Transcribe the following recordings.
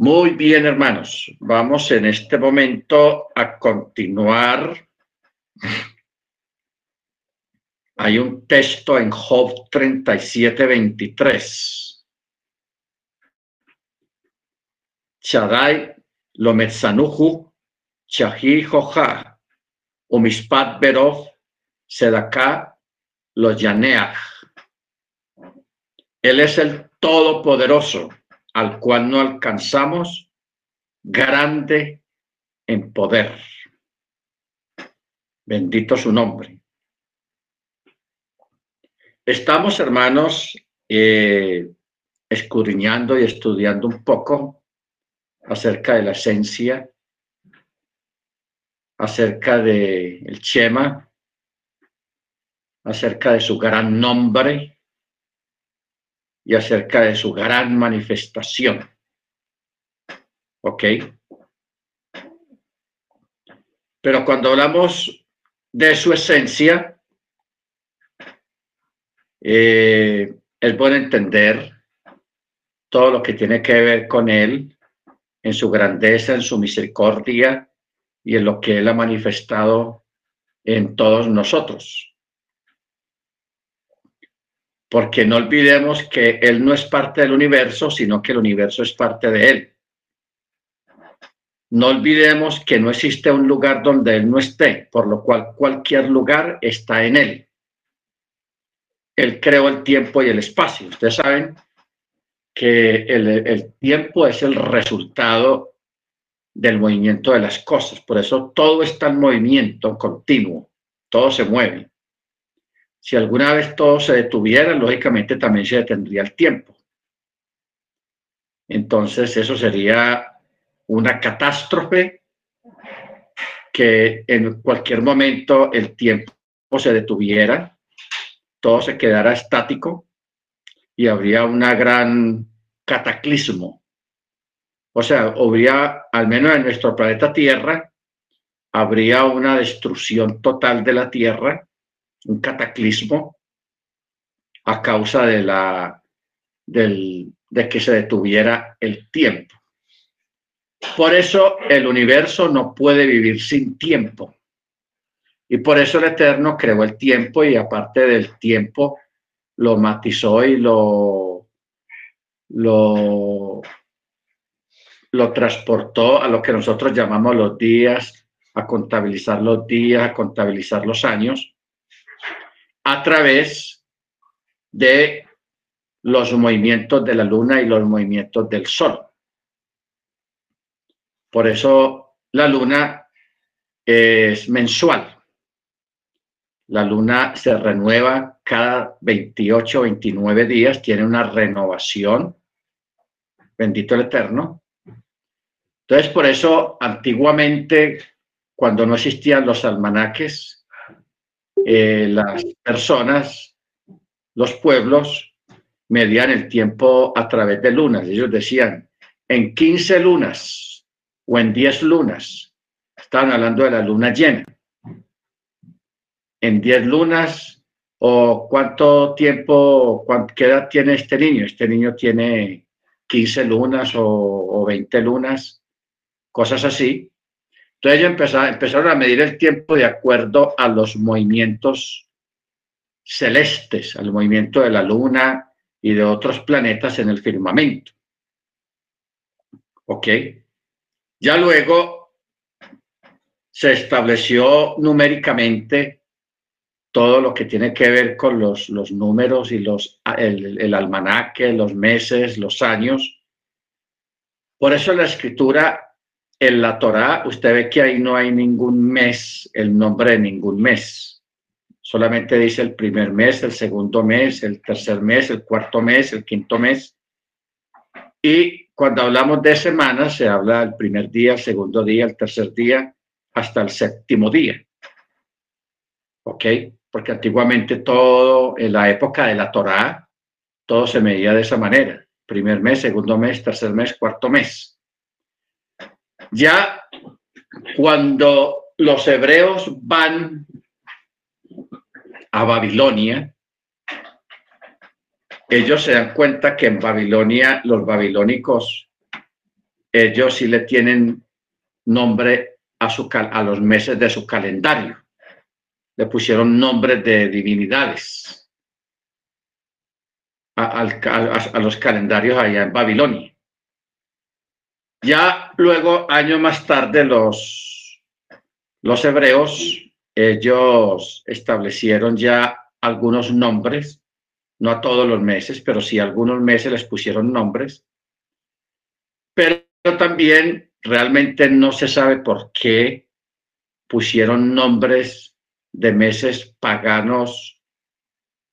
Muy bien, hermanos. Vamos en este momento a continuar. Hay un texto en Job 37, 23. Shaddai lo metzanuhu, shahi joja, umispat berov, sedaka lo yaneach. Él es el Todopoderoso al cual no alcanzamos, grande en poder. Bendito su nombre. Estamos, hermanos, eh, escudriñando y estudiando un poco acerca de la esencia, acerca de el Chema, acerca de su gran nombre, y acerca de su gran manifestación. ¿Ok? Pero cuando hablamos de su esencia, eh, es bueno entender todo lo que tiene que ver con Él, en su grandeza, en su misericordia y en lo que Él ha manifestado en todos nosotros porque no olvidemos que Él no es parte del universo, sino que el universo es parte de Él. No olvidemos que no existe un lugar donde Él no esté, por lo cual cualquier lugar está en Él. Él creó el tiempo y el espacio. Ustedes saben que el, el tiempo es el resultado del movimiento de las cosas. Por eso todo está en movimiento continuo, todo se mueve. Si alguna vez todo se detuviera, lógicamente también se detendría el tiempo. Entonces eso sería una catástrofe que en cualquier momento el tiempo se detuviera, todo se quedara estático y habría una gran cataclismo. O sea, habría, al menos en nuestro planeta Tierra, habría una destrucción total de la Tierra un cataclismo a causa de, la, del, de que se detuviera el tiempo. Por eso el universo no puede vivir sin tiempo. Y por eso el Eterno creó el tiempo y aparte del tiempo lo matizó y lo, lo, lo transportó a lo que nosotros llamamos los días, a contabilizar los días, a contabilizar los años a través de los movimientos de la luna y los movimientos del sol. Por eso la luna es mensual. La luna se renueva cada 28 o 29 días, tiene una renovación. Bendito el Eterno. Entonces, por eso antiguamente, cuando no existían los almanaques, eh, las personas, los pueblos, medían el tiempo a través de lunas. Ellos decían, en 15 lunas o en 10 lunas, estaban hablando de la luna llena. En 10 lunas, o cuánto tiempo, qué edad tiene este niño. Este niño tiene 15 lunas o, o 20 lunas, cosas así. Entonces ellos empezaron, a medir el tiempo de acuerdo a los movimientos celestes, al movimiento de la luna y de otros planetas en el firmamento. ¿Ok? Ya luego se estableció numéricamente todo lo que tiene que ver con los, números y los, el almanaque, los meses, los años. Por eso la escritura en la Torá usted ve que ahí no hay ningún mes, el nombre de ningún mes. Solamente dice el primer mes, el segundo mes, el tercer mes, el cuarto mes, el quinto mes. Y cuando hablamos de semanas, se habla del primer día, el segundo día, el tercer día, hasta el séptimo día. ¿Ok? Porque antiguamente todo, en la época de la Torá, todo se medía de esa manera. Primer mes, segundo mes, tercer mes, cuarto mes. Ya cuando los hebreos van a Babilonia, ellos se dan cuenta que en Babilonia los babilónicos ellos sí le tienen nombre a, su, a los meses de su calendario. Le pusieron nombres de divinidades a, a los calendarios allá en Babilonia. Ya luego, años más tarde, los, los hebreos, ellos establecieron ya algunos nombres, no a todos los meses, pero sí a algunos meses les pusieron nombres, pero también realmente no se sabe por qué pusieron nombres de meses paganos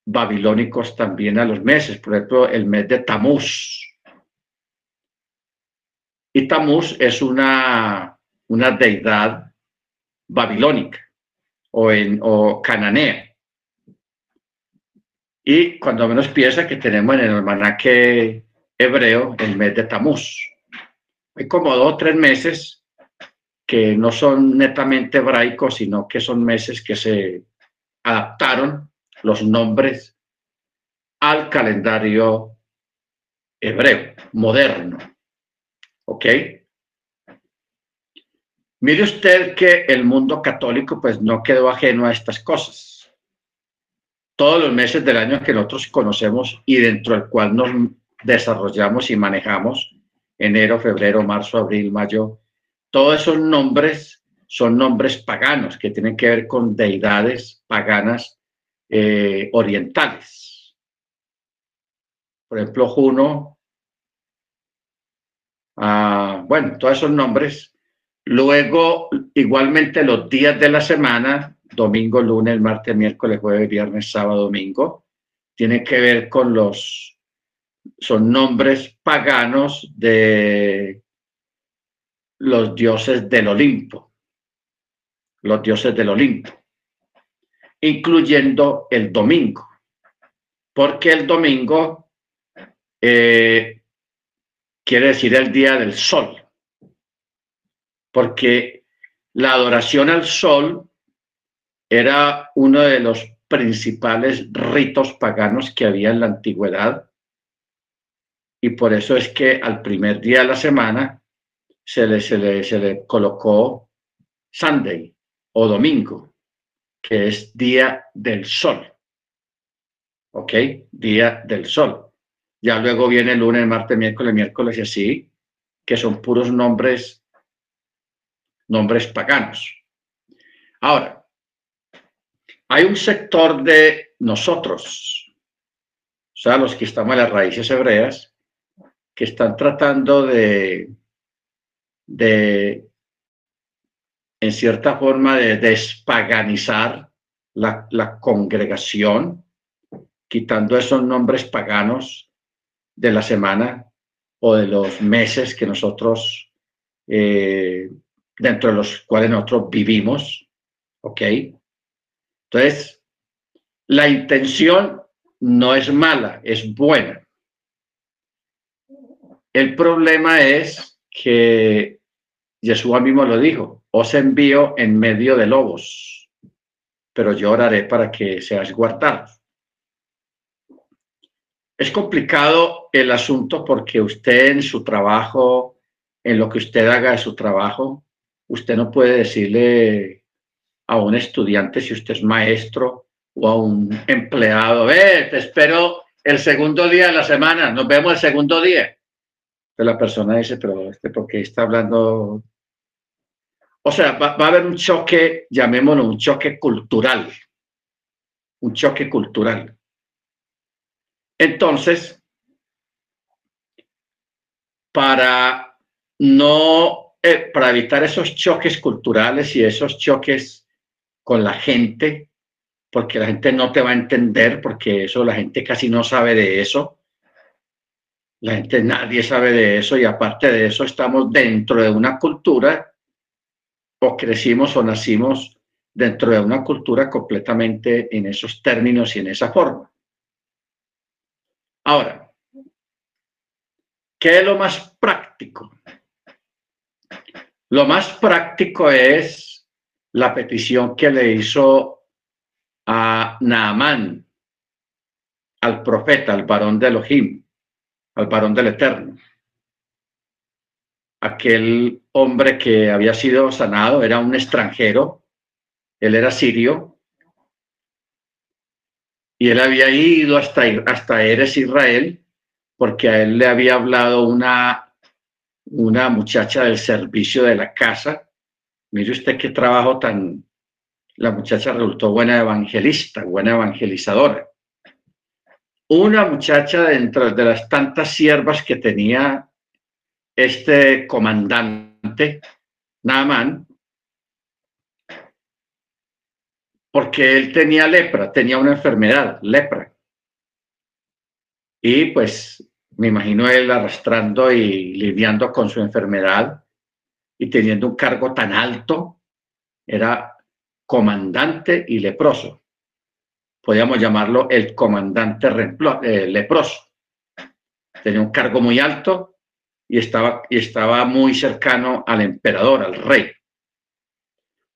babilónicos también a los meses, por ejemplo, el mes de Tamuz, y Tamuz es una, una deidad babilónica o, cananea. Y cuando menos piensa que tenemos en el almanaque hebreo el mes de Tamuz. Hay como dos o tres meses que no son netamente hebraicos, sino que son meses que se adaptaron los nombres al calendario hebreo moderno. ¿Ok? Mire usted que el mundo católico pues no quedó ajeno a estas cosas. Todos los meses del año que nosotros conocemos y dentro del cual nos desarrollamos y manejamos, enero, febrero, marzo, abril, mayo, todos esos nombres son nombres paganos que tienen que ver con deidades paganas eh, orientales. Por ejemplo, Juno Ah, bueno, todos esos nombres. Luego, igualmente los días de la semana, domingo, lunes, martes, miércoles, jueves, viernes, sábado, domingo, tienen que ver con los, son nombres paganos de los dioses del Olimpo, los dioses del Olimpo, incluyendo el domingo, porque el domingo eh, quiere decir el día del sol, porque la adoración al sol era uno de los principales ritos paganos que había en la antigüedad y por eso es que al primer día de la semana se le, se le, se le colocó Sunday o domingo, que es día del sol. ¿Ok? Día del sol. Ya luego viene lunes, martes, miércoles, miércoles y así, que son puros nombres, nombres paganos. Ahora, hay un sector de nosotros, o sea, los que estamos en las raíces hebreas, que están tratando de, de en cierta forma, de despaganizar la, la congregación, quitando esos nombres paganos de la semana o de los meses que nosotros, eh, dentro de los cuales nosotros vivimos. ¿Ok? Entonces, la intención no es mala, es buena. El problema es que Jesús mismo lo dijo, os envío en medio de lobos, pero yo oraré para que seas guardados. Es complicado el asunto porque usted en su trabajo, en lo que usted haga de su trabajo, usted no puede decirle a un estudiante si usted es maestro o a un empleado, ve, te espero el segundo día de la semana, nos vemos el segundo día. Pero la persona dice, pero este, ¿por qué está hablando? O sea, va a haber un choque, llamémoslo un choque cultural, un choque cultural. Entonces, para no, eh, para evitar esos choques culturales y esos choques con la gente, porque la gente no te va a entender, porque eso la gente casi no sabe de eso. La gente, nadie sabe de eso y aparte de eso estamos dentro de una cultura o crecimos o nacimos dentro de una cultura completamente en esos términos y en esa forma. Ahora, ¿qué es lo más práctico? Lo más práctico es la petición que le hizo a Naamán, al profeta, al varón de Elohim, al varón del Eterno. aquel hombre que había sido sanado, era un extranjero, él era sirio, y él había ido hasta, hasta Eres Israel, porque a él le había hablado una, una muchacha del servicio de la casa. Mire usted qué trabajo tan... La muchacha resultó buena evangelista, buena evangelizadora. Una muchacha dentro de las tantas siervas que tenía este comandante, Naaman, porque él tenía lepra, tenía una enfermedad, lepra. Y pues me imagino él arrastrando y lidiando con su enfermedad y teniendo un cargo tan alto, era comandante y leproso. Podríamos llamarlo el comandante eh, leproso. Tenía un cargo muy alto y estaba, y estaba muy cercano al emperador, al rey.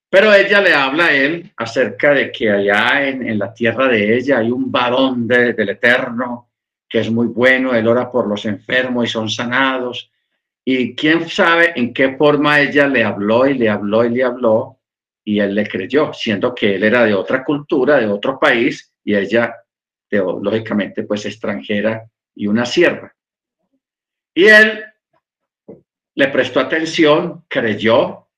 Pero ella le habla a él acerca de que allá en, la tierra de ella hay un varón del Eterno que es muy bueno, él ora por los enfermos y son sanados. Y quién sabe en qué forma ella le habló y le habló y le habló y él le creyó, siendo que él era de otra cultura, de otro país y ella, lógicamente, pues extranjera y una sierva. Y él le prestó atención, creyó,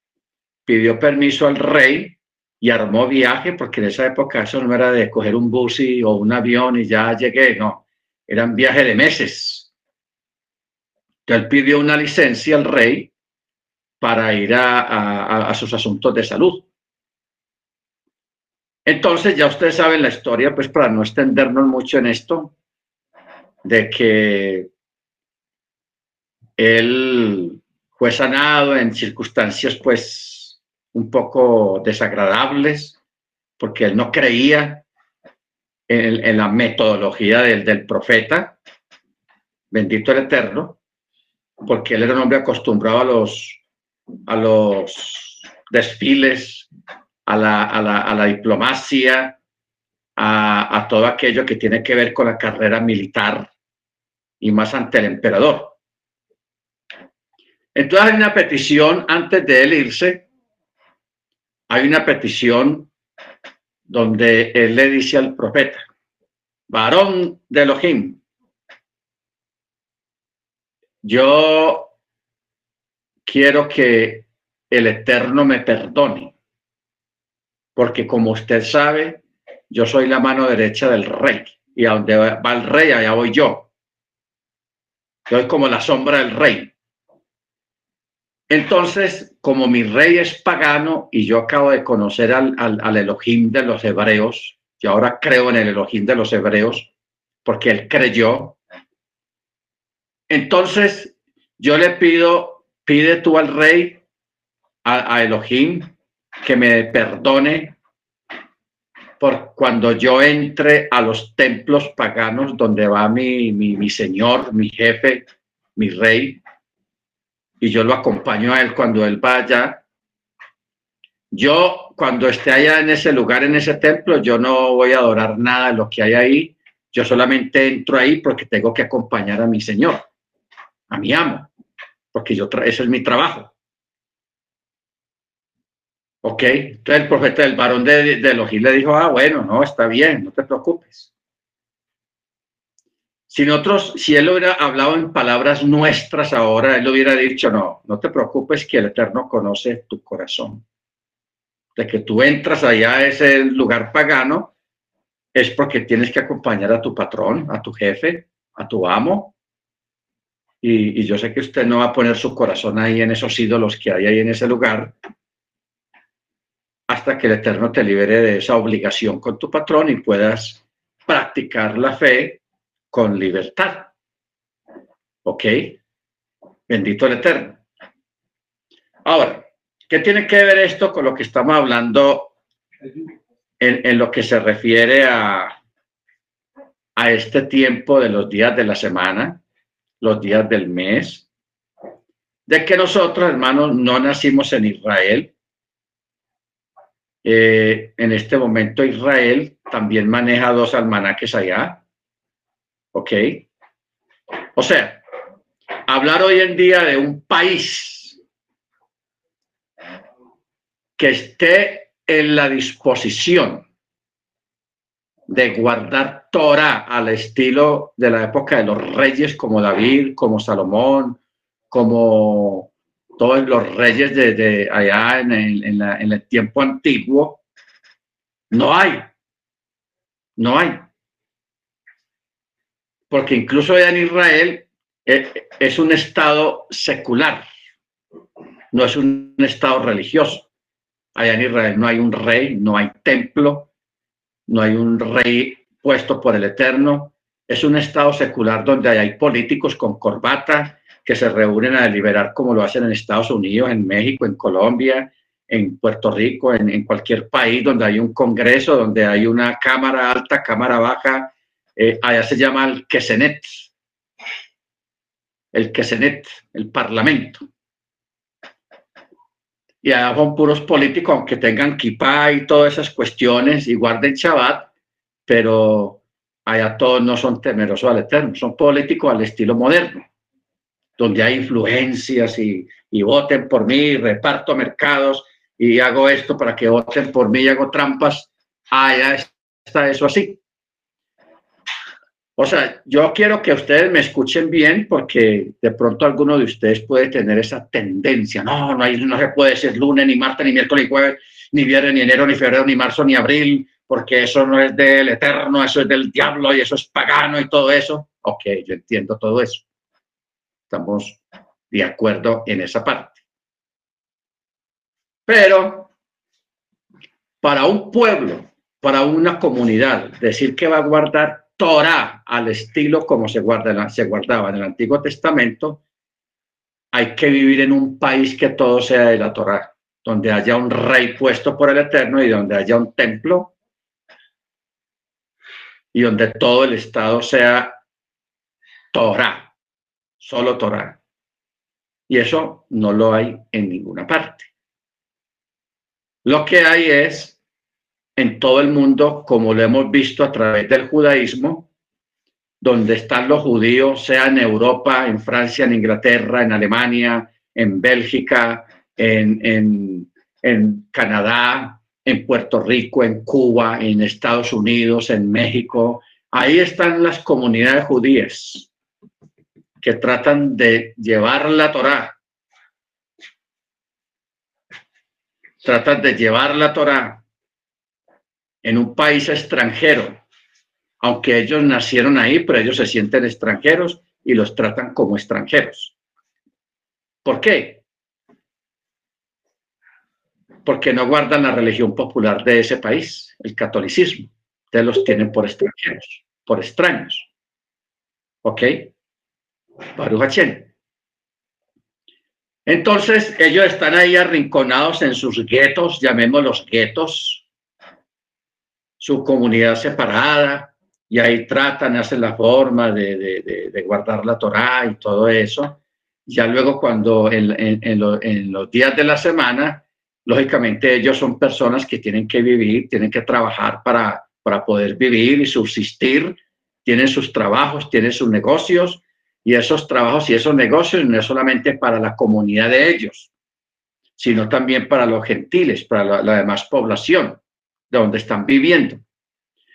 pidió permiso al rey y armó viaje, porque en esa época eso no era de coger un bus o un avión y ya llegué, no, eran viajes de meses. Entonces pidió una licencia al rey para ir a, a sus asuntos de salud. Entonces, ya ustedes saben la historia, pues para no extendernos mucho en esto, de que él fue sanado en circunstancias pues un poco desagradables, porque él no creía en, la metodología del, profeta, bendito el Eterno, porque él era un hombre acostumbrado a los, a los desfiles, a la, a la, a la diplomacia, a, a todo aquello que tiene que ver con la carrera militar y más ante el emperador. Entonces hay una petición antes de él irse, hay una petición donde él le dice al profeta, varón de Elohim, yo quiero que el Eterno me perdone, porque como usted sabe, yo soy la mano derecha del rey, y a donde va el rey, allá voy yo. Soy como la sombra del rey. Entonces, como mi rey es pagano y yo acabo de conocer al, Elohim de los hebreos, y ahora creo en el Elohim de los hebreos, porque él creyó, entonces yo le pido, pide tú al rey, a, Elohim, que me perdone por cuando yo entre a los templos paganos donde va mi, mi, mi señor, mi jefe, mi rey, y yo lo acompaño a él cuando él vaya. Yo, cuando esté allá en ese lugar, en ese templo, yo no voy a adorar nada de lo que hay ahí. Yo solamente entro ahí porque tengo que acompañar a mi Señor, a mi amo, porque yo ese es mi trabajo. Ok, entonces el profeta, el varón de, de le dijo, ah, bueno, no, está bien, no te preocupes. Si nosotros, si él hubiera hablado en palabras nuestras ahora, él hubiera dicho, no, no te preocupes que el Eterno conoce tu corazón. De que tú entras allá a ese lugar pagano, es porque tienes que acompañar a tu patrón, a tu jefe, a tu amo. Y, y yo sé que usted no va a poner su corazón ahí en esos ídolos que hay ahí en ese lugar, hasta que el Eterno te libere de esa obligación con tu patrón y puedas practicar la fe con libertad. ¿Ok? Bendito el Eterno. Ahora, ¿qué tiene que ver esto con lo que estamos hablando en, lo que se refiere a, a este tiempo de los días de la semana, los días del mes? De que nosotros, hermanos, no nacimos en Israel. Eh, en este momento Israel también maneja dos almanaques allá, ¿Ok? O sea, hablar hoy en día de un país que esté en la disposición de guardar Torah al estilo de la época de los reyes como David, como Salomón, como todos los reyes de, de allá en el, en, la, en el tiempo antiguo, no hay, no hay. Porque incluso en Israel eh, es un estado secular, no es un estado religioso. Allá en Israel no hay un rey, no hay templo, no hay un rey puesto por el Eterno. Es un estado secular donde hay políticos con corbata que se reúnen a deliberar como lo hacen en Estados Unidos, en México, en Colombia, en Puerto Rico, en, cualquier país donde hay un congreso, donde hay una cámara alta, cámara baja, eh, allá se llama el Quesenet, el Quesenet, el Parlamento. Y allá son puros políticos, aunque tengan kipá y todas esas cuestiones y guarden Shabbat, pero allá todos no son temerosos al Eterno, son políticos al estilo moderno, donde hay influencias y, y voten por mí, reparto mercados, y hago esto para que voten por mí y hago trampas, ya está eso así. O sea, yo quiero que ustedes me escuchen bien porque de pronto alguno de ustedes puede tener esa tendencia. No, no, hay, no se puede ser lunes, ni martes, ni miércoles, ni jueves, ni viernes, ni enero, ni febrero, ni marzo, ni abril, porque eso no es del eterno, eso es del diablo y eso es pagano y todo eso. Ok, yo entiendo todo eso. Estamos de acuerdo en esa parte. Pero para un pueblo, para una comunidad, decir que va a guardar Torah al estilo como se, guarda, se guardaba en el Antiguo Testamento, hay que vivir en un país que todo sea de la Torah, donde haya un rey puesto por el Eterno y donde haya un templo y donde todo el Estado sea Torah, solo Torah. Y eso no lo hay en ninguna parte. Lo que hay es en todo el mundo, como lo hemos visto a través del judaísmo, donde están los judíos, sea en Europa, en Francia, en Inglaterra, en Alemania, en Bélgica, en, Canadá, en Puerto Rico, en Cuba, en Estados Unidos, en México. Ahí están las comunidades judías que tratan de llevar la Torá tratan de llevar la Torah en un país extranjero, aunque ellos nacieron ahí, pero ellos se sienten extranjeros y los tratan como extranjeros. ¿Por qué? Porque no guardan la religión popular de ese país, el catolicismo. Ustedes los tienen por extranjeros, por extraños. ¿Ok? Baruch entonces ellos están ahí arrinconados en sus guetos, llamémoslos guetos, su comunidad separada, y ahí tratan, hacen la forma de, guardar la Torá y todo eso. Ya luego cuando en, los días de la semana, lógicamente ellos son personas que tienen que vivir, tienen que trabajar para, para poder vivir y subsistir, tienen sus trabajos, tienen sus negocios, y esos trabajos y esos negocios no es solamente para la comunidad de ellos, sino también para los gentiles, para la, demás población de donde están viviendo.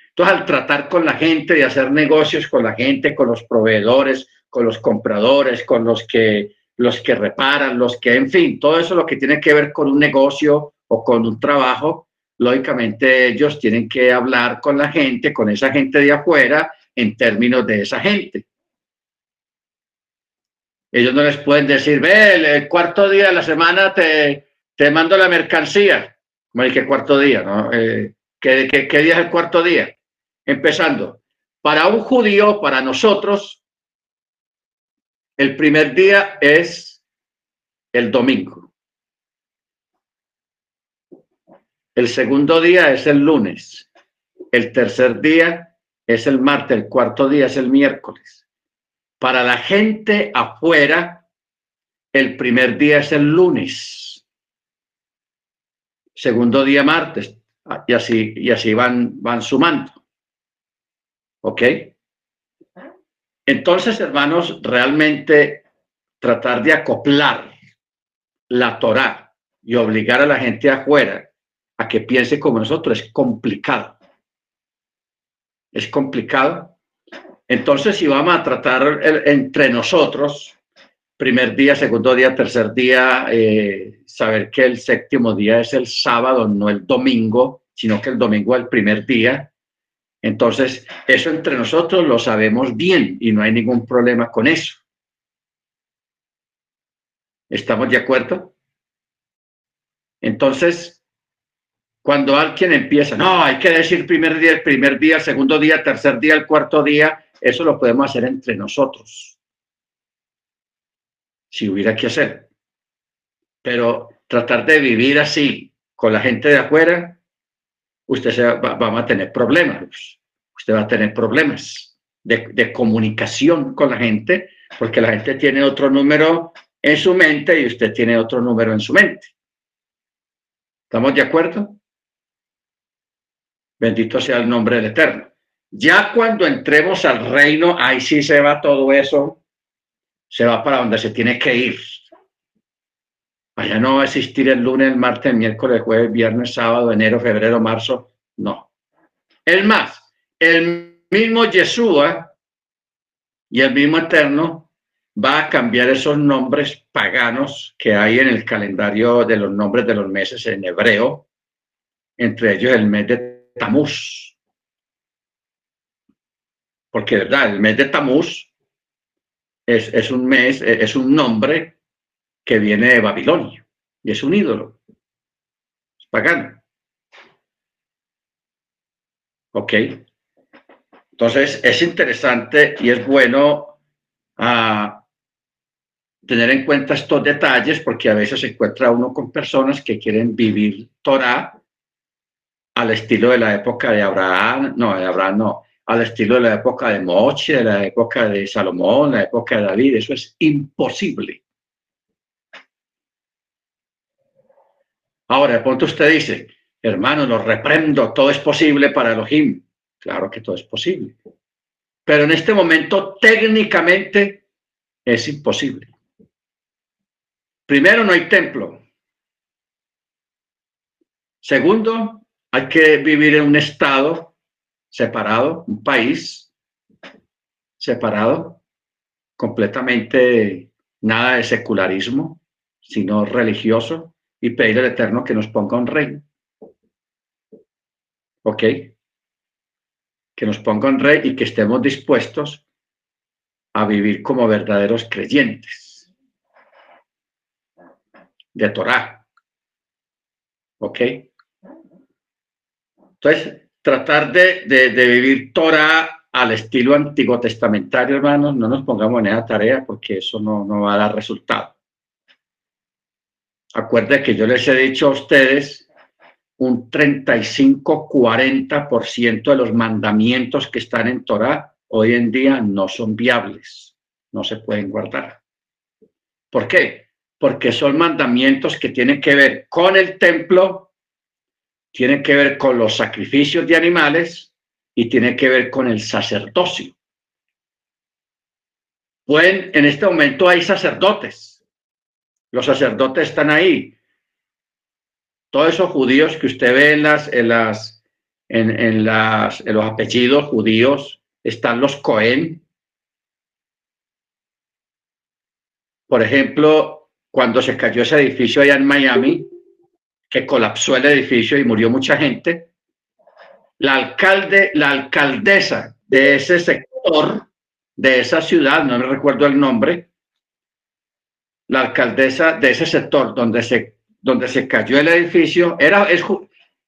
Entonces, al tratar con la gente y hacer negocios con la gente, con los proveedores, con los compradores, con los que, los que reparan, los que, en fin, todo eso lo que tiene que ver con un negocio o con un trabajo, lógicamente ellos tienen que hablar con la gente, con esa gente de afuera, en términos de esa gente. Ellos no les pueden decir, ve, el cuarto día de la semana te, te mando la mercancía. Como ¿qué cuarto día? ¿no? Eh, ¿qué, qué, qué día es el cuarto día? Empezando, para un judío, para nosotros, el primer día es el domingo. El segundo día es el lunes. El tercer día es el martes. El cuarto día es el miércoles. Para la gente afuera, el primer día es el lunes, segundo día martes, y así, y así van, van sumando. ¿Ok? Entonces, hermanos, realmente tratar de acoplar la Torá y obligar a la gente afuera a que piense como nosotros es complicado. Es complicado. Entonces, si vamos a tratar entre nosotros, primer día, segundo día, tercer día, eh, saber que el séptimo día es el sábado, no el domingo, sino que el domingo es el primer día. Entonces, eso entre nosotros lo sabemos bien y no hay ningún problema con eso. ¿Estamos de acuerdo? Entonces, cuando alguien empieza, no, hay que decir primer día, el primer día, el segundo día, el tercer día, el cuarto día, eso lo podemos hacer entre nosotros. Si hubiera que hacer. Pero tratar de vivir así con la gente de afuera, usted va, a tener problemas. Usted va a tener problemas de, de comunicación con la gente, porque la gente tiene otro número en su mente y usted tiene otro número en su mente. ¿Estamos de acuerdo? Bendito sea el nombre del Eterno. Ya cuando entremos al reino, ahí sí se va todo eso, se va para donde se tiene que ir. Allá no va a existir el lunes, el martes, el miércoles, el jueves, viernes, sábado, enero, febrero, marzo. No. Es más, el mismo Yeshua y el mismo Eterno va a cambiar esos nombres paganos que hay en el calendario de los nombres de los meses en hebreo, entre ellos el mes de Tamuz. Porque, ¿verdad? El mes de Tamuz es, es un mes, es un nombre que viene de Babilonia y es un ídolo. Es pagano. ¿Ok? Entonces, es interesante y es bueno a tener en cuenta estos detalles porque a veces se encuentra uno con personas que quieren vivir Torah al estilo de la época de Abraham, no, Abraham no, al estilo de la época de Moche, de la época de Salomón, la época de David, eso es imposible. Ahora, de pronto usted dice, hermano, lo reprendo, todo es posible para Elohim. Claro que todo es posible. Pero en este momento técnicamente es imposible. Primero, no hay templo. Segundo, hay que vivir en un estado separado, un país separado, completamente nada de secularismo, sino religioso, y pedir al Eterno que nos ponga un rey. ¿Ok? Que nos ponga un rey y que estemos dispuestos a vivir como verdaderos creyentes de Torah. ¿Ok? Entonces, tratar de, vivir Torah al estilo antiguo testamentario, hermanos, no nos pongamos en esa tarea porque eso no, no va a dar resultado. Acuérdense que yo les he dicho a ustedes un 35-40% de los mandamientos que están en Torah hoy en día no son viables, no se pueden guardar. ¿Por qué? porque son mandamientos que tienen que ver con el templo, tienen que ver con los sacrificios de animales y tienen que ver con el sacerdocio. Pueden, en este momento hay sacerdotes. Los sacerdotes están ahí. Todos esos judíos que usted ve en las, en las, en, las, en los apellidos judíos, están los Cohen. Por ejemplo, cuando se cayó ese edificio allá en Miami, que colapsó el edificio y murió mucha gente, la alcalde, la alcaldesa de ese sector, de esa ciudad, no me recuerdo el nombre, la alcaldesa de ese sector donde se, donde se cayó el edificio, era, es,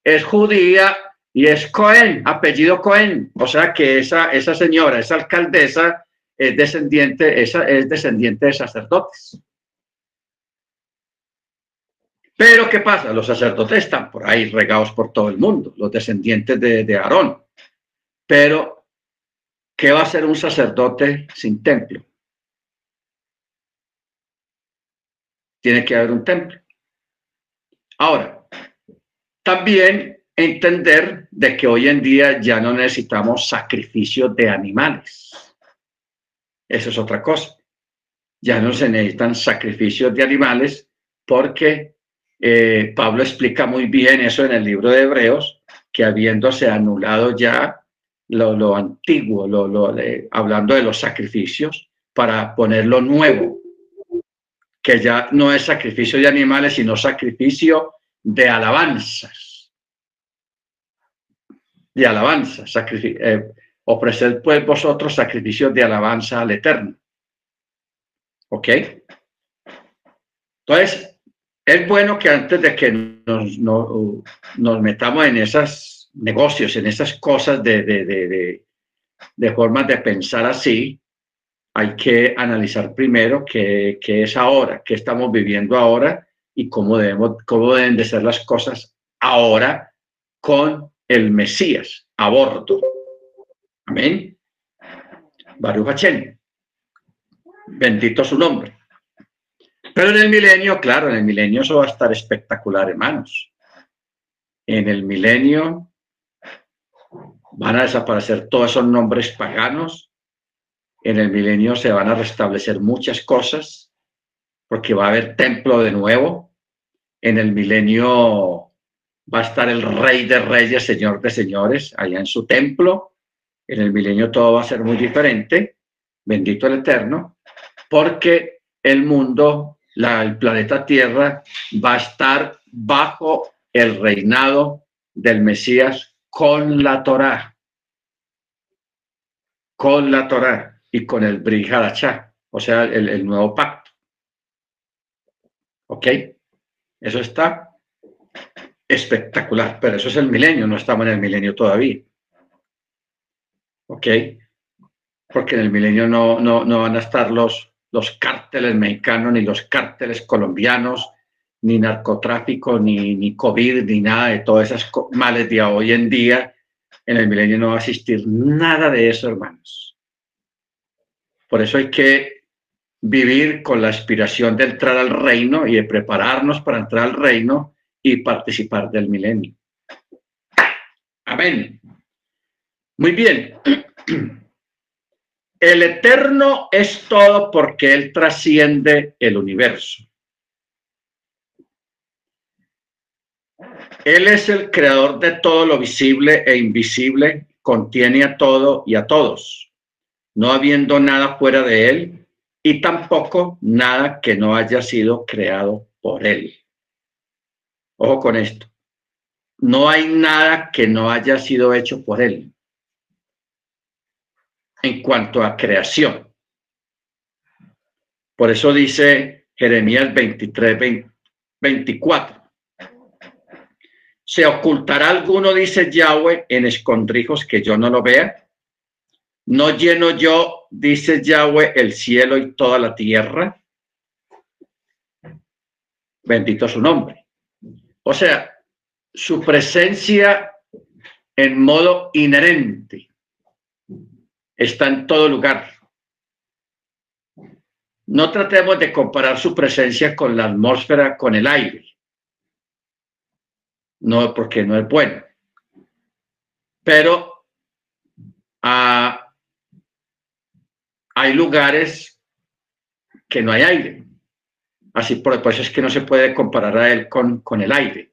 es judía y es Cohen, apellido Cohen. O sea que esa, esa señora, esa alcaldesa, es descendiente, esa, es descendiente de sacerdotes. Pero ¿qué pasa? Los sacerdotes están por ahí regados por todo el mundo, los descendientes de, de Aarón. Pero, ¿qué va a ser un sacerdote sin templo? Tiene que haber un templo. Ahora, también entender de que hoy en día ya no necesitamos sacrificios de animales. Eso es otra cosa. Ya no se necesitan sacrificios de animales porque eh, Pablo explica muy bien eso en el libro de Hebreos, que habiéndose anulado ya lo, antiguo, lo, hablando de los sacrificios, para poner lo nuevo, que ya no es sacrificio de animales, sino sacrificio de alabanzas. De alabanzas. Eh, ofrecer pues vosotros sacrificios de alabanza al Eterno. ¿Ok? Entonces, es bueno que antes de que nos, nos metamos en esos negocios, en esas cosas de, de, de, de, formas de pensar así, hay que analizar primero qué, qué, es ahora, qué estamos viviendo ahora y cómo, debemos, cómo deben de ser las cosas ahora con el Mesías a bordo. Amén. Baruch Bendito su nombre. Pero en el milenio, claro, en el milenio eso va a estar espectacular, hermanos. En el milenio van a desaparecer todos esos nombres paganos. En el milenio se van a restablecer muchas cosas, porque va a haber templo de nuevo. En el milenio va a estar el rey de reyes, señor de señores, allá en su templo. En el milenio todo va a ser muy diferente. Bendito el Eterno, porque el mundo el planeta Tierra va a estar bajo el reinado del Mesías con la Torá, con la Torá y con el Brihadachá, o sea, el, nuevo pacto. ¿Ok? Eso está espectacular, pero eso es el milenio, no estamos en el milenio todavía. ¿Ok? Porque en el milenio no, no, no van a estar los, los cárteles mexicanos, ni los cárteles colombianos, ni narcotráfico, ni, COVID, ni nada de todas esas males de hoy en día. En el milenio no va a existir nada de eso, hermanos. Por eso hay que vivir con la aspiración de entrar al reino y de prepararnos para entrar al reino y participar del milenio. Amén. Muy bien. El eterno es todo porque Él trasciende el universo. Él es el creador de todo lo visible e invisible, contiene a todo y a todos, no habiendo nada fuera de Él y tampoco nada que no haya sido creado por Él. Ojo con esto. No hay nada que no haya sido hecho por Él en cuanto a creación. Por eso dice Jeremías 23, 24. ¿Se ocultará alguno, dice Yahweh, en escondrijos que yo no lo vea? ¿No lleno yo, dice Yahweh, el cielo y toda la tierra? Bendito su nombre. O sea, su presencia en modo inherente está en todo lugar. No tratemos de comparar su presencia con la atmósfera, con el aire. No, porque no es bueno. Pero ah, hay lugares que no hay aire. Así por, eso es que no se puede comparar a él con, con el aire.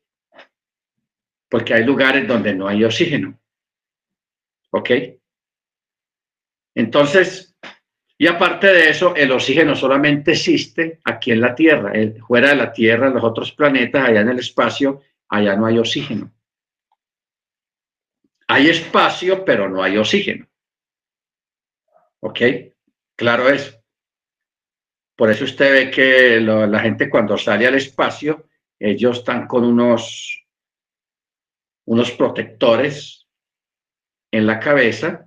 Porque hay lugares donde no hay oxígeno. ¿Ok? Entonces, y aparte de eso, el oxígeno solamente existe aquí en la Tierra. fuera de la Tierra, en los otros planetas, allá en el espacio, allá no hay oxígeno. Hay espacio, pero no hay oxígeno. ¿Ok? Claro es. Por eso usted ve que la gente cuando sale al espacio, ellos están con unos, unos protectores en la cabeza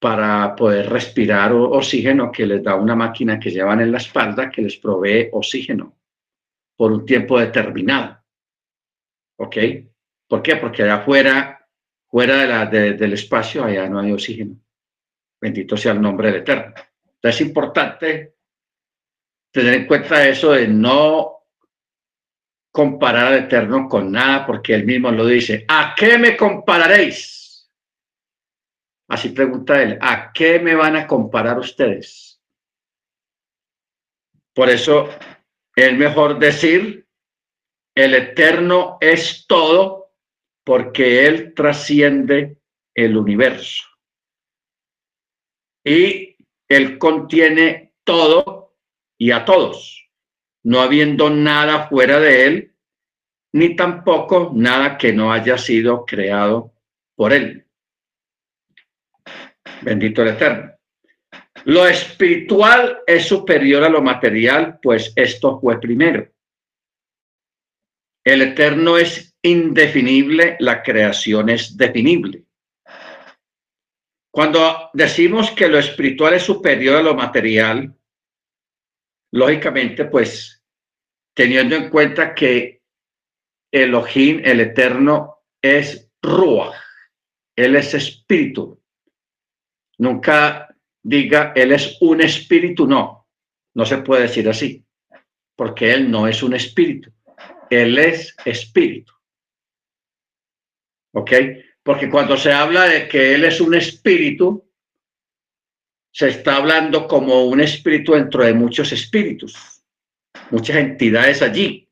para poder respirar oxígeno que les da una máquina que llevan en la espalda que les provee oxígeno por un tiempo determinado. ¿Ok? ¿Por qué? Porque allá afuera, fuera del espacio, allá no hay oxígeno. Bendito sea el nombre del Eterno. Entonces es importante tener en cuenta eso de no comparar al Eterno con nada, porque él mismo lo dice. ¿A qué me compararéis? Así pregunta él, ¿a qué me van a comparar ustedes? Por eso es mejor decir el eterno es todo porque Él trasciende el universo. Y Él contiene todo y a todos, no habiendo nada fuera de Él, ni tampoco nada que no haya sido creado por Él. Bendito el Eterno. Lo espiritual es superior a lo material, pues esto fue primero. El eterno es indefinible, la creación es definible. Cuando decimos que lo espiritual es superior a lo material, lógicamente, pues teniendo en cuenta que Elohim, el eterno, es Ruach, él es espíritu. Nunca diga, Él es un espíritu, no, no se puede decir así, porque Él no es un espíritu, Él es espíritu. ¿Ok? Porque cuando se habla de que Él es un espíritu, se está hablando como un espíritu dentro de muchos espíritus, muchas entidades allí.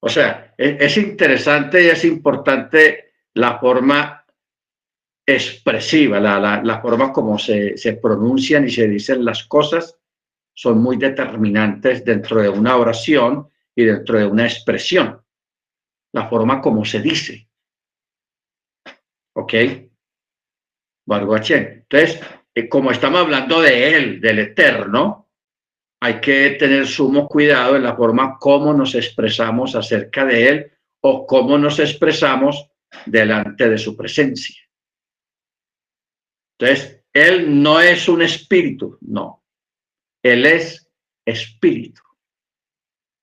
O sea, es, es interesante y es importante la forma expresiva, la, forma como se, se, pronuncian y se dicen las cosas son muy determinantes dentro de una oración y dentro de una expresión. La forma como se dice. ¿Ok? Entonces, eh, como estamos hablando de Él, del Eterno, hay que tener sumo cuidado en la forma como nos expresamos acerca de Él o cómo nos expresamos delante de su presencia. Entonces, Él no es un espíritu, no. Él es espíritu.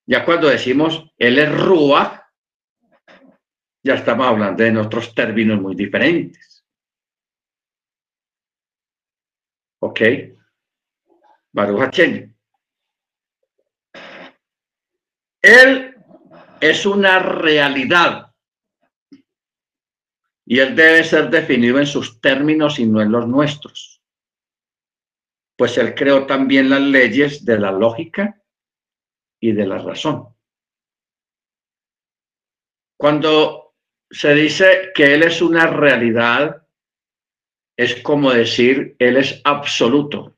Ya cuando decimos Él es Rúa, ya estamos hablando en otros términos muy diferentes. ¿Ok? Baruch Él es una realidad y él debe ser definido en sus términos y no en los nuestros. Pues él creó también las leyes de la lógica y de la razón. Cuando se dice que él es una realidad, es como decir, él es absoluto.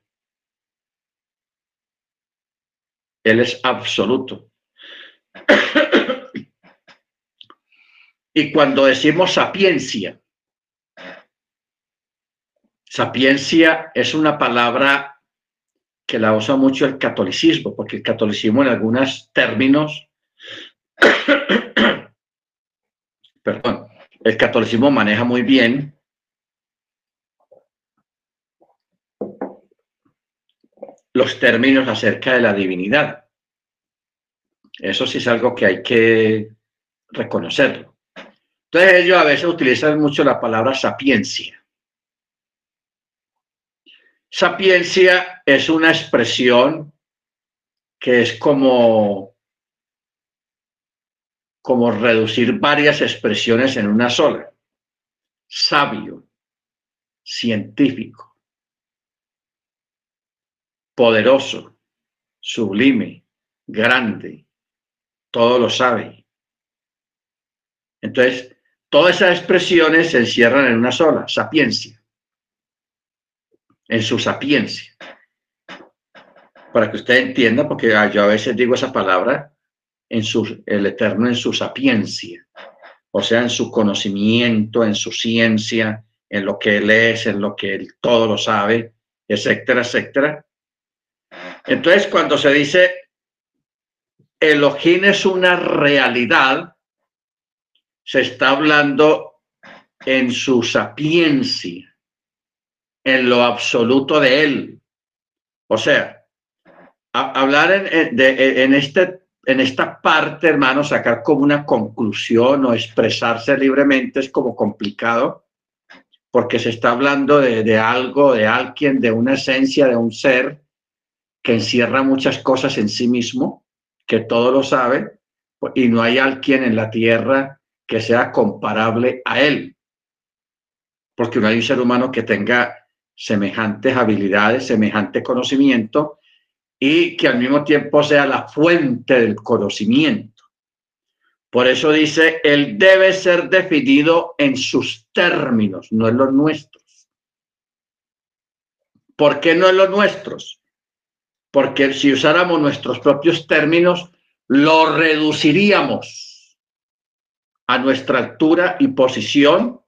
Él es absoluto. Y cuando decimos sapiencia, sapiencia es una palabra que la usa mucho el catolicismo, porque el catolicismo en algunos términos, perdón, el catolicismo maneja muy bien los términos acerca de la divinidad. Eso sí es algo que hay que reconocerlo. Entonces ellos a veces utilizan mucho la palabra sapiencia. Sapiencia es una expresión que es como, como reducir varias expresiones en una sola. Sabio, científico, poderoso, sublime, grande, todo lo sabe. Entonces, Todas esas expresiones se encierran en una sola, sapiencia. En su sapiencia. Para que usted entienda, porque yo a veces digo esa palabra, en su, el Eterno en su sapiencia. O sea, en su conocimiento, en su ciencia, en lo que él es, en lo que él todo lo sabe, etcétera, etcétera. Entonces, cuando se dice Elohim es una realidad, se está hablando en su sapiencia, en lo absoluto de él. O sea, hablar en, este, en esta parte, hermano, sacar como una conclusión o expresarse libremente es como complicado, porque se está hablando de algo, de alguien, de una esencia, de un ser que encierra muchas cosas en sí mismo, que todo lo sabe, y no hay alguien en la tierra que sea comparable a él. Porque no hay un ser humano que tenga semejantes habilidades, semejante conocimiento y que al mismo tiempo sea la fuente del conocimiento. Por eso dice, él debe ser definido en sus términos, no en los nuestros. ¿Por qué no en los nuestros? Porque si usáramos nuestros propios términos, lo reduciríamos a nuestra altura y posición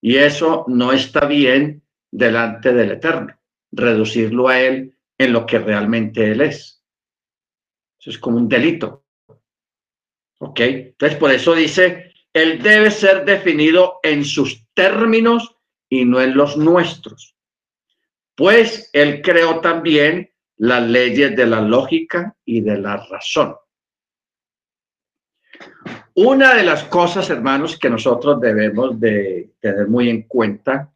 y eso no está bien delante del Eterno, reducirlo a Él en lo que realmente Él es. Eso es como un delito. ¿Ok? Entonces, por eso dice, Él debe ser definido en sus términos y no en los nuestros. Pues Él creó también las leyes de la lógica y de la razón. Una de las cosas, hermanos, que nosotros debemos de tener muy en cuenta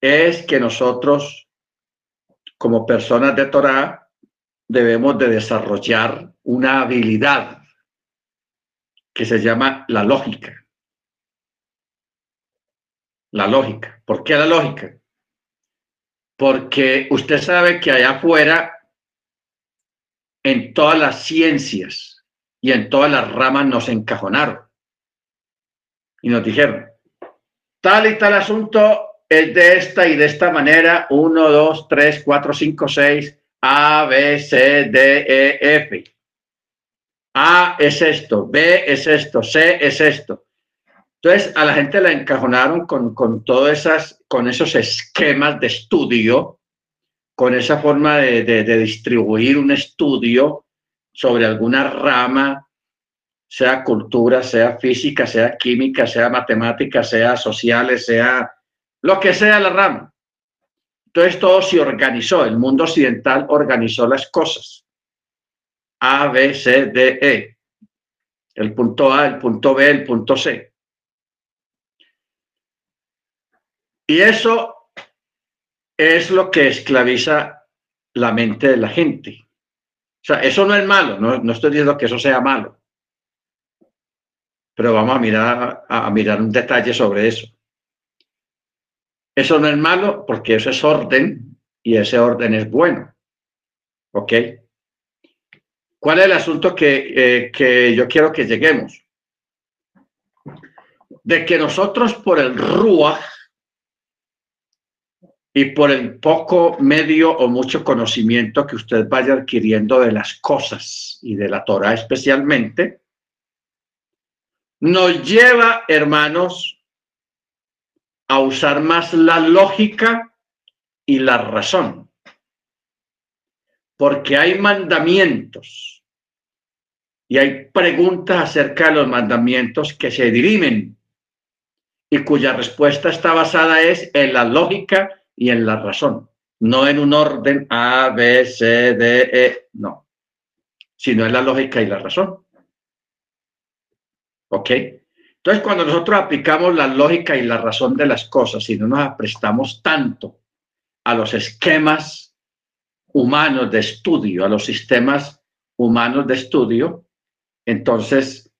es que nosotros, como personas de Torah, debemos de desarrollar una habilidad que se llama la lógica. La lógica. ¿Por qué la lógica? Porque usted sabe que allá afuera, en todas las ciencias, y en todas las ramas nos encajonaron. Y nos dijeron, tal y tal asunto es de esta y de esta manera, 1, 2, 3, 4, 5, 6, A, B, C, D, E, F. A es esto, B es esto, C es esto. Entonces a la gente la encajonaron con, con todas esas, con esos esquemas de estudio, con esa forma de, de, de distribuir un estudio sobre alguna rama, sea cultura, sea física, sea química, sea matemática, sea sociales, sea lo que sea la rama. Entonces todo se organizó, el mundo occidental organizó las cosas. A, B, C, D, E. El punto A, el punto B, el punto C. Y eso es lo que esclaviza la mente de la gente. Sea, eso no es malo, no, estoy diciendo que eso sea malo. Pero vamos a mirar, a, mirar un detalle sobre eso. Eso no es malo porque eso es orden y ese orden es bueno. ¿Ok? ¿Cuál es el asunto que, eh, que yo quiero que lleguemos? De que nosotros por el Ruach y por el poco medio o mucho conocimiento que usted vaya adquiriendo de las cosas y de la Torah especialmente, nos lleva, hermanos, a usar más la lógica y la razón. Porque hay mandamientos y hay preguntas acerca de los mandamientos que se dirimen y cuya respuesta está basada es en la lógica y en la razón, no en un orden A, B, C, D, E, no, sino en la lógica y la razón. ¿Ok? Entonces, cuando nosotros aplicamos la lógica y la razón de las cosas y no nos aprestamos tanto a los esquemas humanos de estudio, a los sistemas humanos de estudio, entonces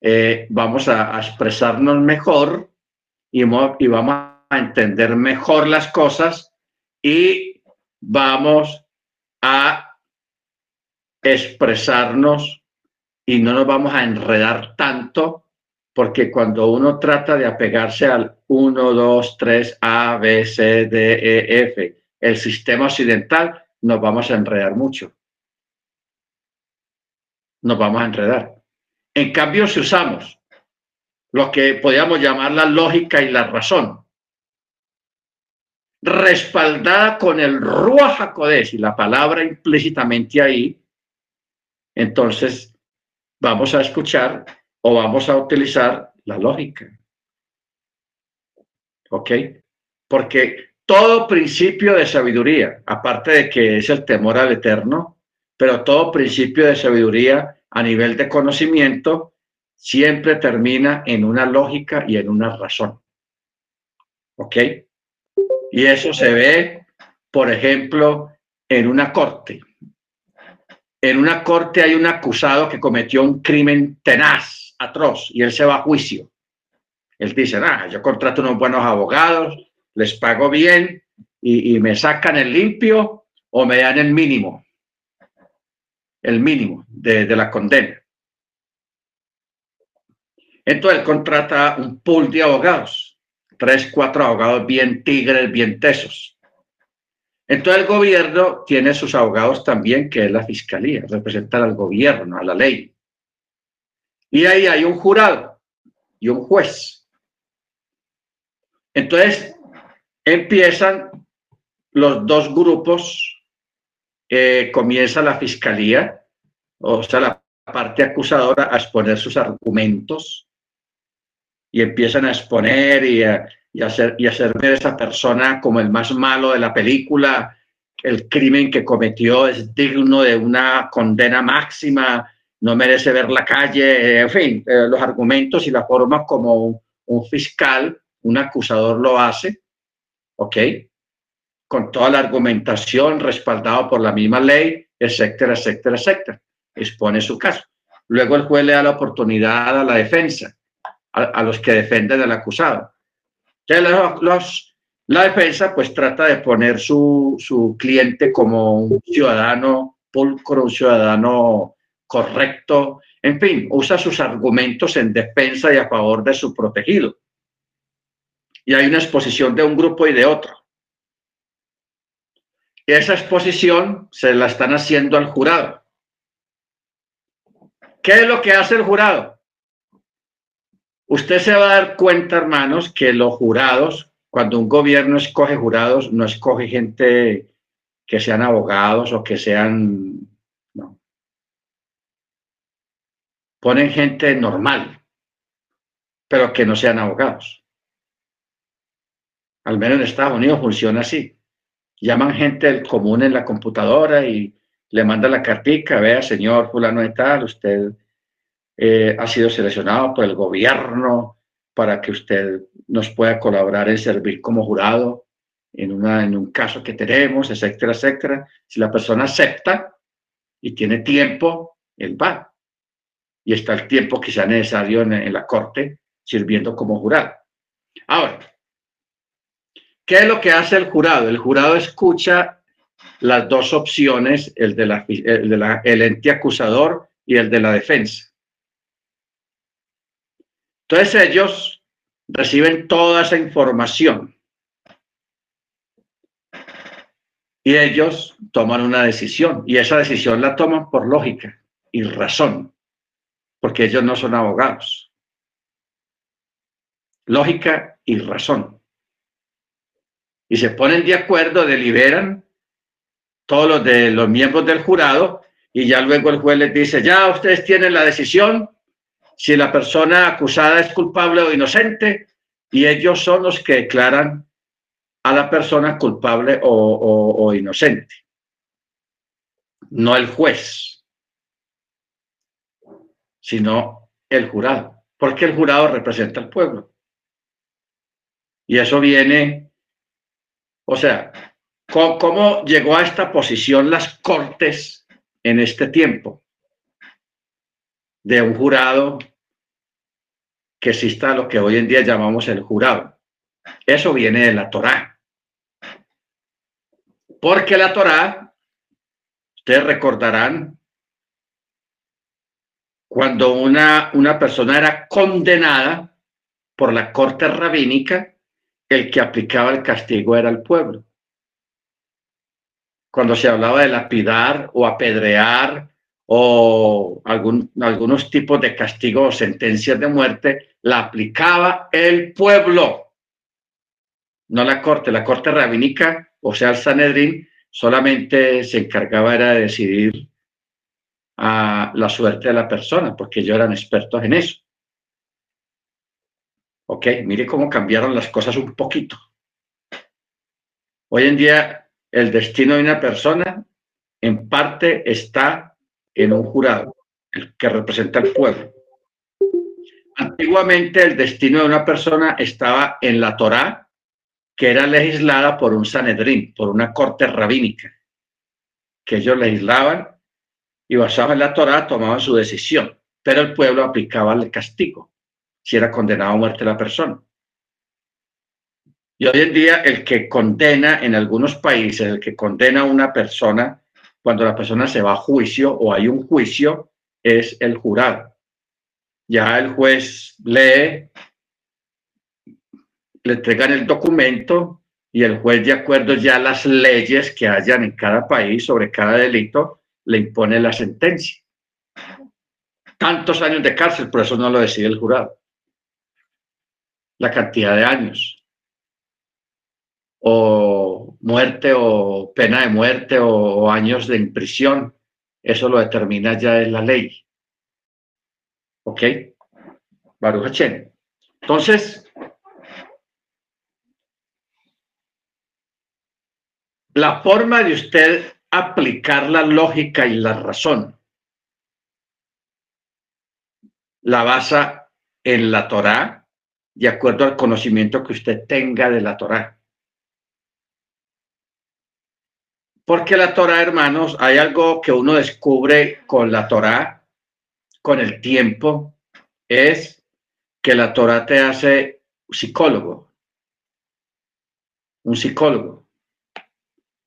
eh, vamos a, expresarnos mejor y, y vamos a entender mejor las cosas y vamos a expresarnos y no nos vamos a enredar tanto porque cuando uno trata de apegarse al 1, 2, 3, A, B, C, D, E, F, el sistema occidental, nos vamos a enredar mucho. Nos vamos a enredar. En cambio, si usamos lo que podríamos llamar la lógica y la razón, respaldada con el Ruach HaKodesh y la palabra implícitamente ahí, entonces vamos a escuchar o vamos a utilizar la lógica. ¿Ok? Porque todo principio de sabiduría, aparte de que es el temor al eterno, pero todo principio de sabiduría a nivel de conocimiento siempre termina en una lógica y en una razón. ¿Ok? Y eso se ve, por ejemplo, en una corte. En una corte hay un acusado que cometió un crimen tenaz, atroz, y él se va a juicio. Él dice, ah, yo contrato unos buenos abogados, les pago bien y, me sacan el limpio o me dan el mínimo, el mínimo de, de la condena. Entonces él contrata un pool de abogados, tres, cuatro abogados bien tigres, bien tesos. Entonces el gobierno tiene sus abogados también, que es la fiscalía, representan al gobierno, a la ley. Y ahí hay un jurado y un juez. Entonces empiezan los dos grupos, eh, comienza la fiscalía, o sea, la parte acusadora a exponer sus argumentos y empiezan a exponer y a, hacer, y hacer ver a esa persona como el más malo de la película, el crimen que cometió es digno de una condena máxima, no merece ver la calle, en fin, eh, los argumentos y la forma como un, fiscal, un acusador lo hace, ¿ok? Con toda la argumentación respaldado por la misma ley, etcétera, etcétera, etcétera. Expone su caso. Luego el juez le da la oportunidad a la defensa a, los que defienden al acusado. La defensa pues trata de poner su, su cliente como un ciudadano pulcro, un ciudadano correcto, en fin, usa sus argumentos en defensa y a favor de su protegido. Y hay una exposición de un grupo y de otro. Esa exposición se la están haciendo al jurado. ¿Qué es lo que hace el jurado? Usted se va a dar cuenta, hermanos, que los jurados, cuando un gobierno escoge jurados, no escoge gente que sean abogados o que sean... No. Ponen gente normal, pero que no sean abogados. Al menos en Estados Unidos funciona así. Llaman gente común en la computadora y le mandan la cartica, vea, señor fulano y tal, usted eh, ha sido seleccionado por el gobierno para que usted nos pueda colaborar en servir como jurado en, una, en un caso que tenemos, etcétera, etcétera. Si la persona acepta y tiene tiempo, él va. Y está el tiempo que sea necesario en, en la corte sirviendo como jurado. Ahora, ¿qué es lo que hace el jurado? El jurado escucha las dos opciones, el de la, el, de la, el ente acusador y el de la defensa. Entonces ellos reciben toda esa información y ellos toman una decisión y esa decisión la toman por lógica y razón, porque ellos no son abogados. Lógica y razón. Y se ponen de acuerdo, deliberan todos los de los miembros del jurado y ya luego el juez les dice, ya ustedes tienen la decisión, si la persona acusada es culpable o inocente y ellos son los que declaran a la persona culpable o, inocente, no el juez, sino el jurado, porque el jurado representa al pueblo. Y eso viene, o sea, ¿cómo, llegó a esta posición las cortes en este tiempo? De un jurado que exista lo que hoy en día llamamos el jurado. Eso viene de la Torá. Porque la Torá, ustedes recordarán, cuando una, una persona era condenada por la corte rabínica, el que aplicaba el castigo era el pueblo. Cuando se hablaba de lapidar o apedrear o algunos tipos de castigo o sentencias de muerte, la aplicaba el pueblo, no la corte. La corte rabínica, o sea, el Sanedrín, solamente se encargaba era de decidir a la suerte de la persona, porque ellos eran expertos en eso. Ok, mire cómo cambiaron las cosas un poquito. Hoy en día, el destino de una persona en parte está en un jurado que representa al pueblo. Antiguamente el destino de una persona estaba en la Torá, que era legislada por un Sanedrín, por una corte rabínica, que ellos legislaban y basaban en la Torá tomaban su decisión, pero el pueblo aplicaba el castigo si era condenado a muerte la persona. Y hoy en día el que condena en algunos países, el que condena a una persona, cuando la persona se va a juicio o hay un juicio, es el jurado. Ya el juez lee, le entregan el documento y el juez, de acuerdo ya a las leyes que hayan en cada país sobre cada delito, le impone la sentencia. Tantos años de cárcel, por eso no lo decide el jurado. La cantidad de años o muerte o pena de muerte o, años de prisión. Eso lo determina ya en la ley. ¿Ok? Baruch Entonces, la forma de usted aplicar la lógica y la razón la basa en la Torá, de acuerdo al conocimiento que usted tenga de la Torá. Porque la Torah, hermanos, hay algo que uno descubre con la Torah, con el tiempo, es que la Torah te hace psicólogo. Un psicólogo.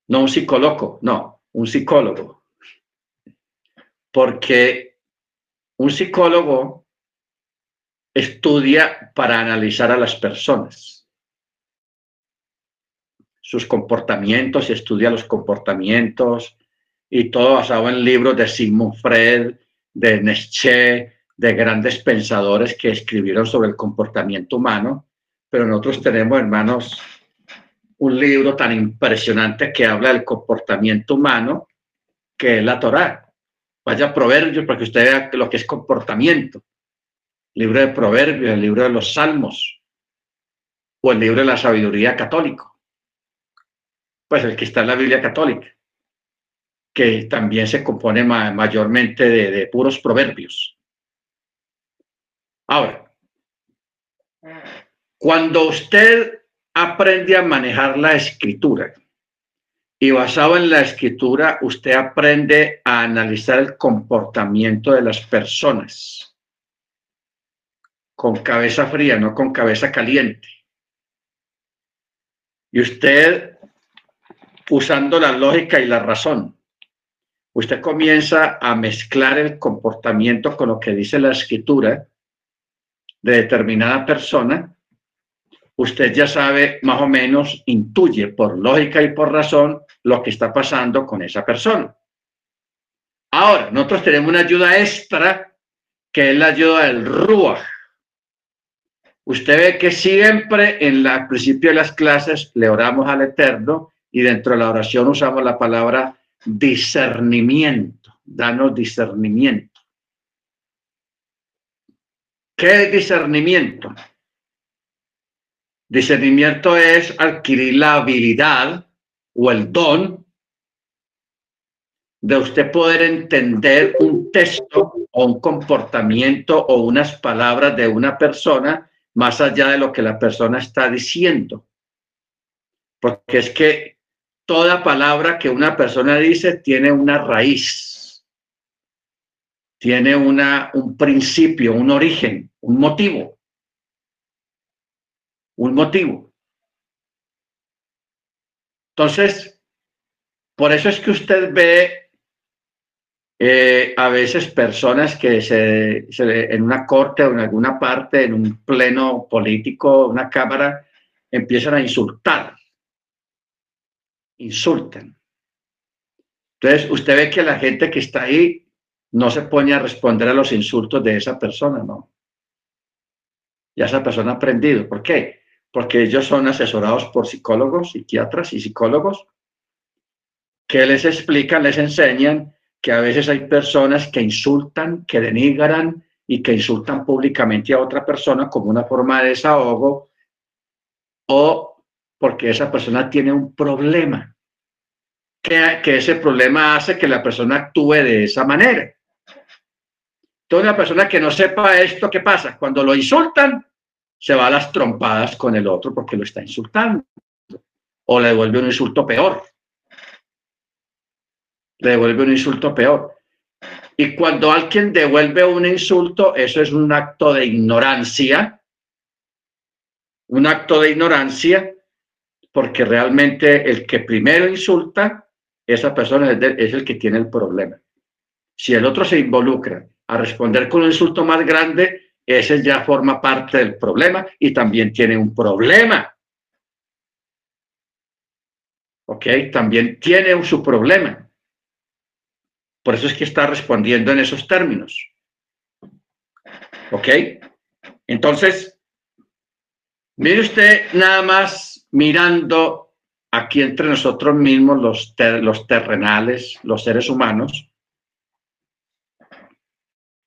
No un psicólogo, no, un psicólogo. Porque un psicólogo estudia para analizar a las personas sus comportamientos estudia los comportamientos y todo basado en libros de Sigmund Freud, de Nietzsche, de grandes pensadores que escribieron sobre el comportamiento humano, pero nosotros tenemos, hermanos, un libro tan impresionante que habla del comportamiento humano, que es la Torá. Vaya Proverbios para que usted vea lo que es comportamiento. libro de Proverbios, el libro de los Salmos, o el libro de la sabiduría católico pues el que está en la Biblia católica, que también se compone mayormente de, puros proverbios. Ahora, cuando usted aprende a manejar la escritura y basado en la escritura, usted aprende a analizar el comportamiento de las personas con cabeza fría, no con cabeza caliente. Y usted usando la lógica y la razón. Usted comienza a mezclar el comportamiento con lo que dice la escritura de determinada persona. Usted ya sabe, más o menos, intuye por lógica y por razón lo que está pasando con esa persona. Ahora, nosotros tenemos una ayuda extra que es la ayuda del Ruach. Usted ve que siempre en el principio de las clases le oramos al Eterno y dentro de la oración usamos la palabra discernimiento. Danos discernimiento. ¿Qué es discernimiento? Discernimiento es adquirir la habilidad o el don de usted poder entender un texto o un comportamiento o unas palabras de una persona más allá de lo que la persona está diciendo. Porque es que toda palabra que una persona dice tiene una raíz, tiene una, un principio, un origen, un motivo. Un motivo. Entonces, por eso es que usted ve eh, a veces personas que se, en una corte o en alguna parte, en un pleno político, una cámara, empiezan a insultar insultan. Entonces, usted ve que la gente que está ahí no se pone a responder a los insultos de esa persona, ¿no? Ya esa persona ha aprendido. ¿Por qué? Porque ellos son asesorados por psicólogos, psiquiatras y psicólogos que les explican, les enseñan que a veces hay personas que insultan, que denigran y que insultan públicamente a otra persona como una forma de desahogo o porque esa persona tiene un problema, que, ese problema hace que la persona actúe de esa manera. Entonces, una persona que no sepa esto, ¿qué pasa? Cuando lo insultan, se va a las trompadas con el otro porque lo está insultando. O le devuelve un insulto peor. Le devuelve un insulto peor. Y cuando alguien devuelve un insulto, eso es un acto de ignorancia. Un acto de ignorancia porque realmente el que primero insulta, esa persona es, el que tiene el problema. Si el otro se involucra a responder con un insulto más grande, ese ya forma parte del problema y también tiene un problema. ¿Ok? También tiene su problema. Por eso es que está respondiendo en esos términos. ¿Ok? Entonces, mire usted nada más mirando aquí entre nosotros mismos los, los terrenales, los seres humanos.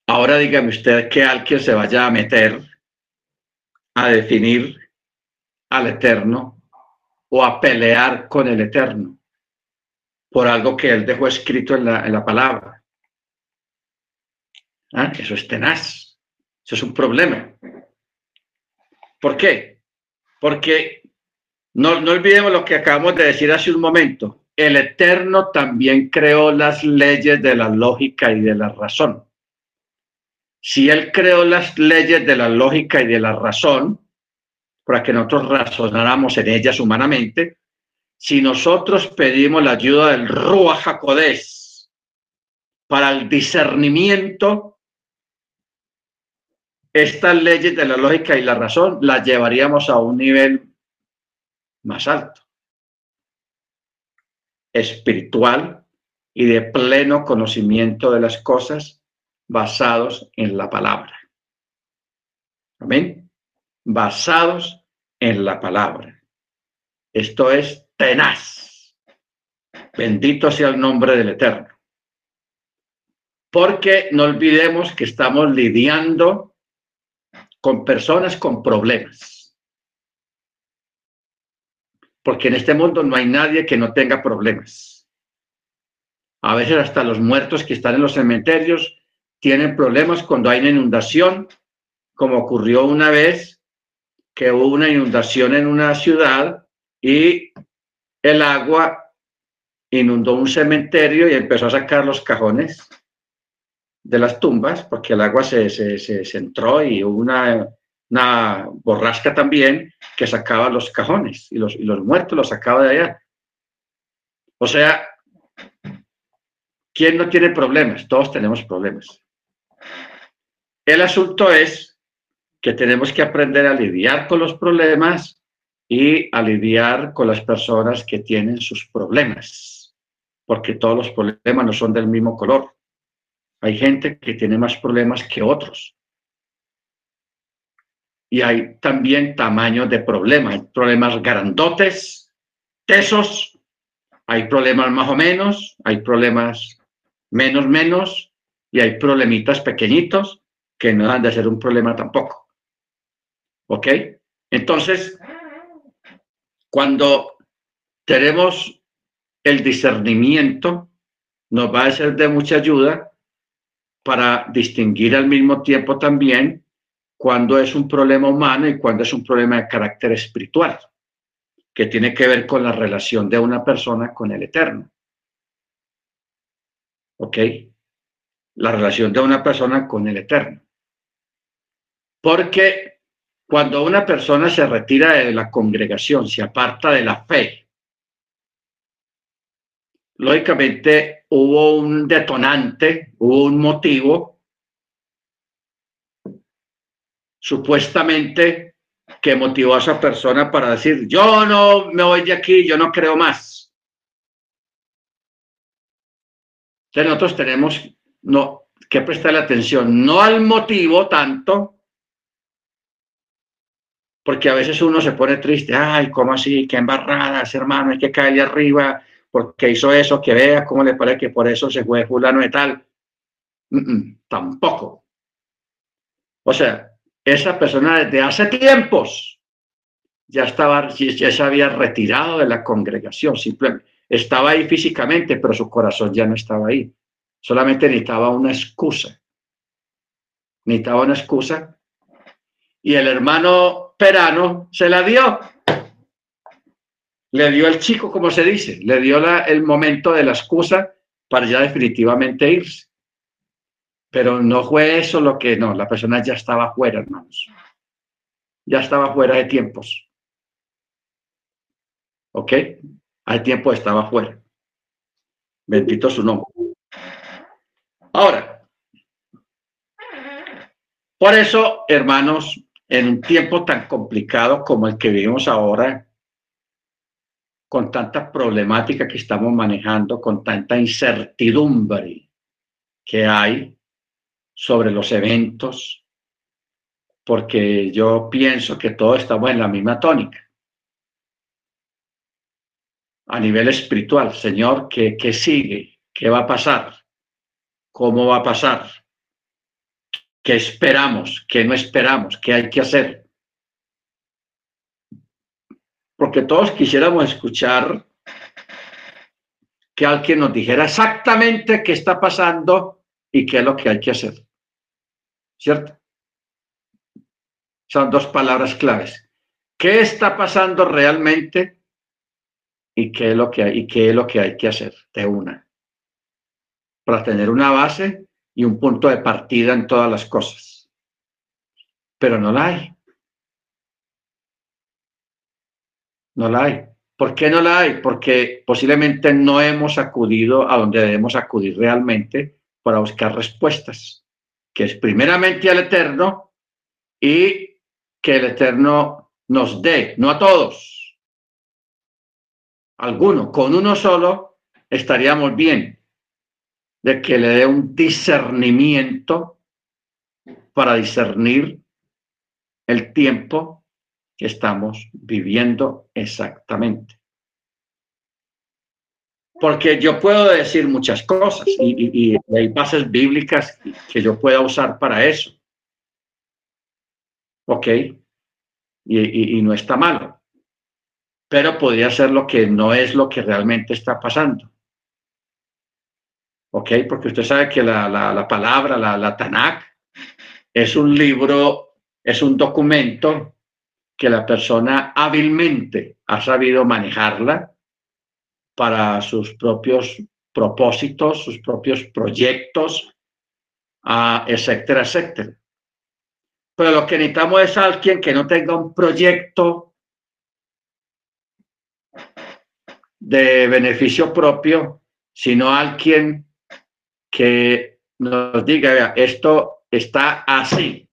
Ahora dígame usted que alguien se vaya a meter a definir al Eterno o a pelear con el Eterno por algo que él dejó escrito en la, en la palabra. ¿Ah? Eso es tenaz. Eso es un problema. ¿Por qué? Porque no, no olvidemos lo que acabamos de decir hace un momento. El Eterno también creó las leyes de la lógica y de la razón. Si Él creó las leyes de la lógica y de la razón, para que nosotros razonáramos en ellas humanamente, si nosotros pedimos la ayuda del Ruach HaKodesh para el discernimiento, estas leyes de la lógica y la razón las llevaríamos a un nivel más alto, espiritual y de pleno conocimiento de las cosas basados en la palabra. Amén. Basados en la palabra. Esto es tenaz. Bendito sea el nombre del Eterno. Porque no olvidemos que estamos lidiando con personas con problemas. Porque en este mundo no hay nadie que no tenga problemas. A veces hasta los muertos que están en los cementerios tienen problemas cuando hay una inundación, como ocurrió una vez que hubo una inundación en una ciudad y el agua inundó un cementerio y empezó a sacar los cajones de las tumbas, porque el agua se, se, entró y hubo una, una, borrasca también que sacaba los cajones y los, y los muertos los sacaba de allá. O sea, ¿quién no tiene problemas? Todos tenemos problemas. El asunto es que tenemos que aprender a lidiar con los problemas y a lidiar con las personas que tienen sus problemas, porque todos los problemas no son del mismo color. Hay gente que tiene más problemas que otros. Y hay también tamaños de problemas. Hay problemas grandotes, tesos, hay problemas más o menos, hay problemas menos menos, y hay problemitas pequeñitos que no han de ser un problema tampoco. ¿Ok? Entonces, cuando tenemos el discernimiento, nos va a ser de mucha ayuda para distinguir al mismo tiempo también cuando es un problema humano y cuando es un problema de carácter espiritual, que tiene que ver con la relación de una persona con el Eterno. ¿Ok? La relación de una persona con el Eterno. Porque cuando una persona se retira de la congregación, se aparta de la fe, lógicamente hubo un detonante, hubo un motivo, supuestamente que motivó a esa persona para decir, yo no me voy de aquí, yo no creo más. Entonces nosotros tenemos no, que prestarle atención, no al motivo tanto, porque a veces uno se pone triste, ay, ¿cómo así? Qué embarradas, hermano, hay que caerle arriba porque hizo eso, que vea cómo le parece que por eso se fue fulano y tal. tampoco. O sea, esa persona desde hace tiempos ya estaba, ya se había retirado de la congregación, simplemente estaba ahí físicamente, pero su corazón ya no estaba ahí. Solamente necesitaba una excusa. Necesitaba una excusa. Y el hermano Perano se la dio. Le dio el chico, como se dice, le dio el momento de la excusa para ya definitivamente irse. Pero no fue eso lo que, no, la persona ya estaba fuera, hermanos. Ya estaba fuera de tiempos. ¿Ok? Al tiempo estaba afuera. Bendito su nombre. Ahora, por eso, hermanos, en un tiempo tan complicado como el que vivimos ahora, con tanta problemática que estamos manejando, con tanta incertidumbre que hay sobre los eventos, porque yo pienso que todos estamos en la misma tónica. A nivel espiritual, Señor, ¿qué, qué sigue? ¿Qué va a pasar? ¿Cómo va a pasar? ¿Qué esperamos? ¿Qué no esperamos? ¿Qué hay que hacer? porque todos quisiéramos escuchar que alguien nos dijera exactamente qué está pasando y qué es lo que hay que hacer. ¿Cierto? Son dos palabras claves. ¿Qué está pasando realmente y qué es lo que hay, y qué es lo que, hay que hacer de una? Para tener una base y un punto de partida en todas las cosas. Pero no la hay. No la hay. ¿Por qué no la hay? Porque posiblemente no hemos acudido a donde debemos acudir realmente para buscar respuestas, que es primeramente al Eterno y que el Eterno nos dé, no a todos, alguno, con uno solo estaríamos bien, de que le dé un discernimiento para discernir el tiempo que estamos viviendo exactamente. Porque yo puedo decir muchas cosas y, hay bases bíblicas que yo pueda usar para eso. ¿Ok? Y, no está malo. Pero podría ser lo que no es lo que realmente está pasando. ¿Ok? Porque usted sabe que la, la, la palabra, la, la Tanakh, es un libro, es un documento que la persona hábilmente ha sabido manejarla para sus propios propósitos, sus propios proyectos, etcétera, etcétera. Pero lo que necesitamos es alguien que no tenga un proyecto de beneficio propio, sino alguien que nos diga, esto está así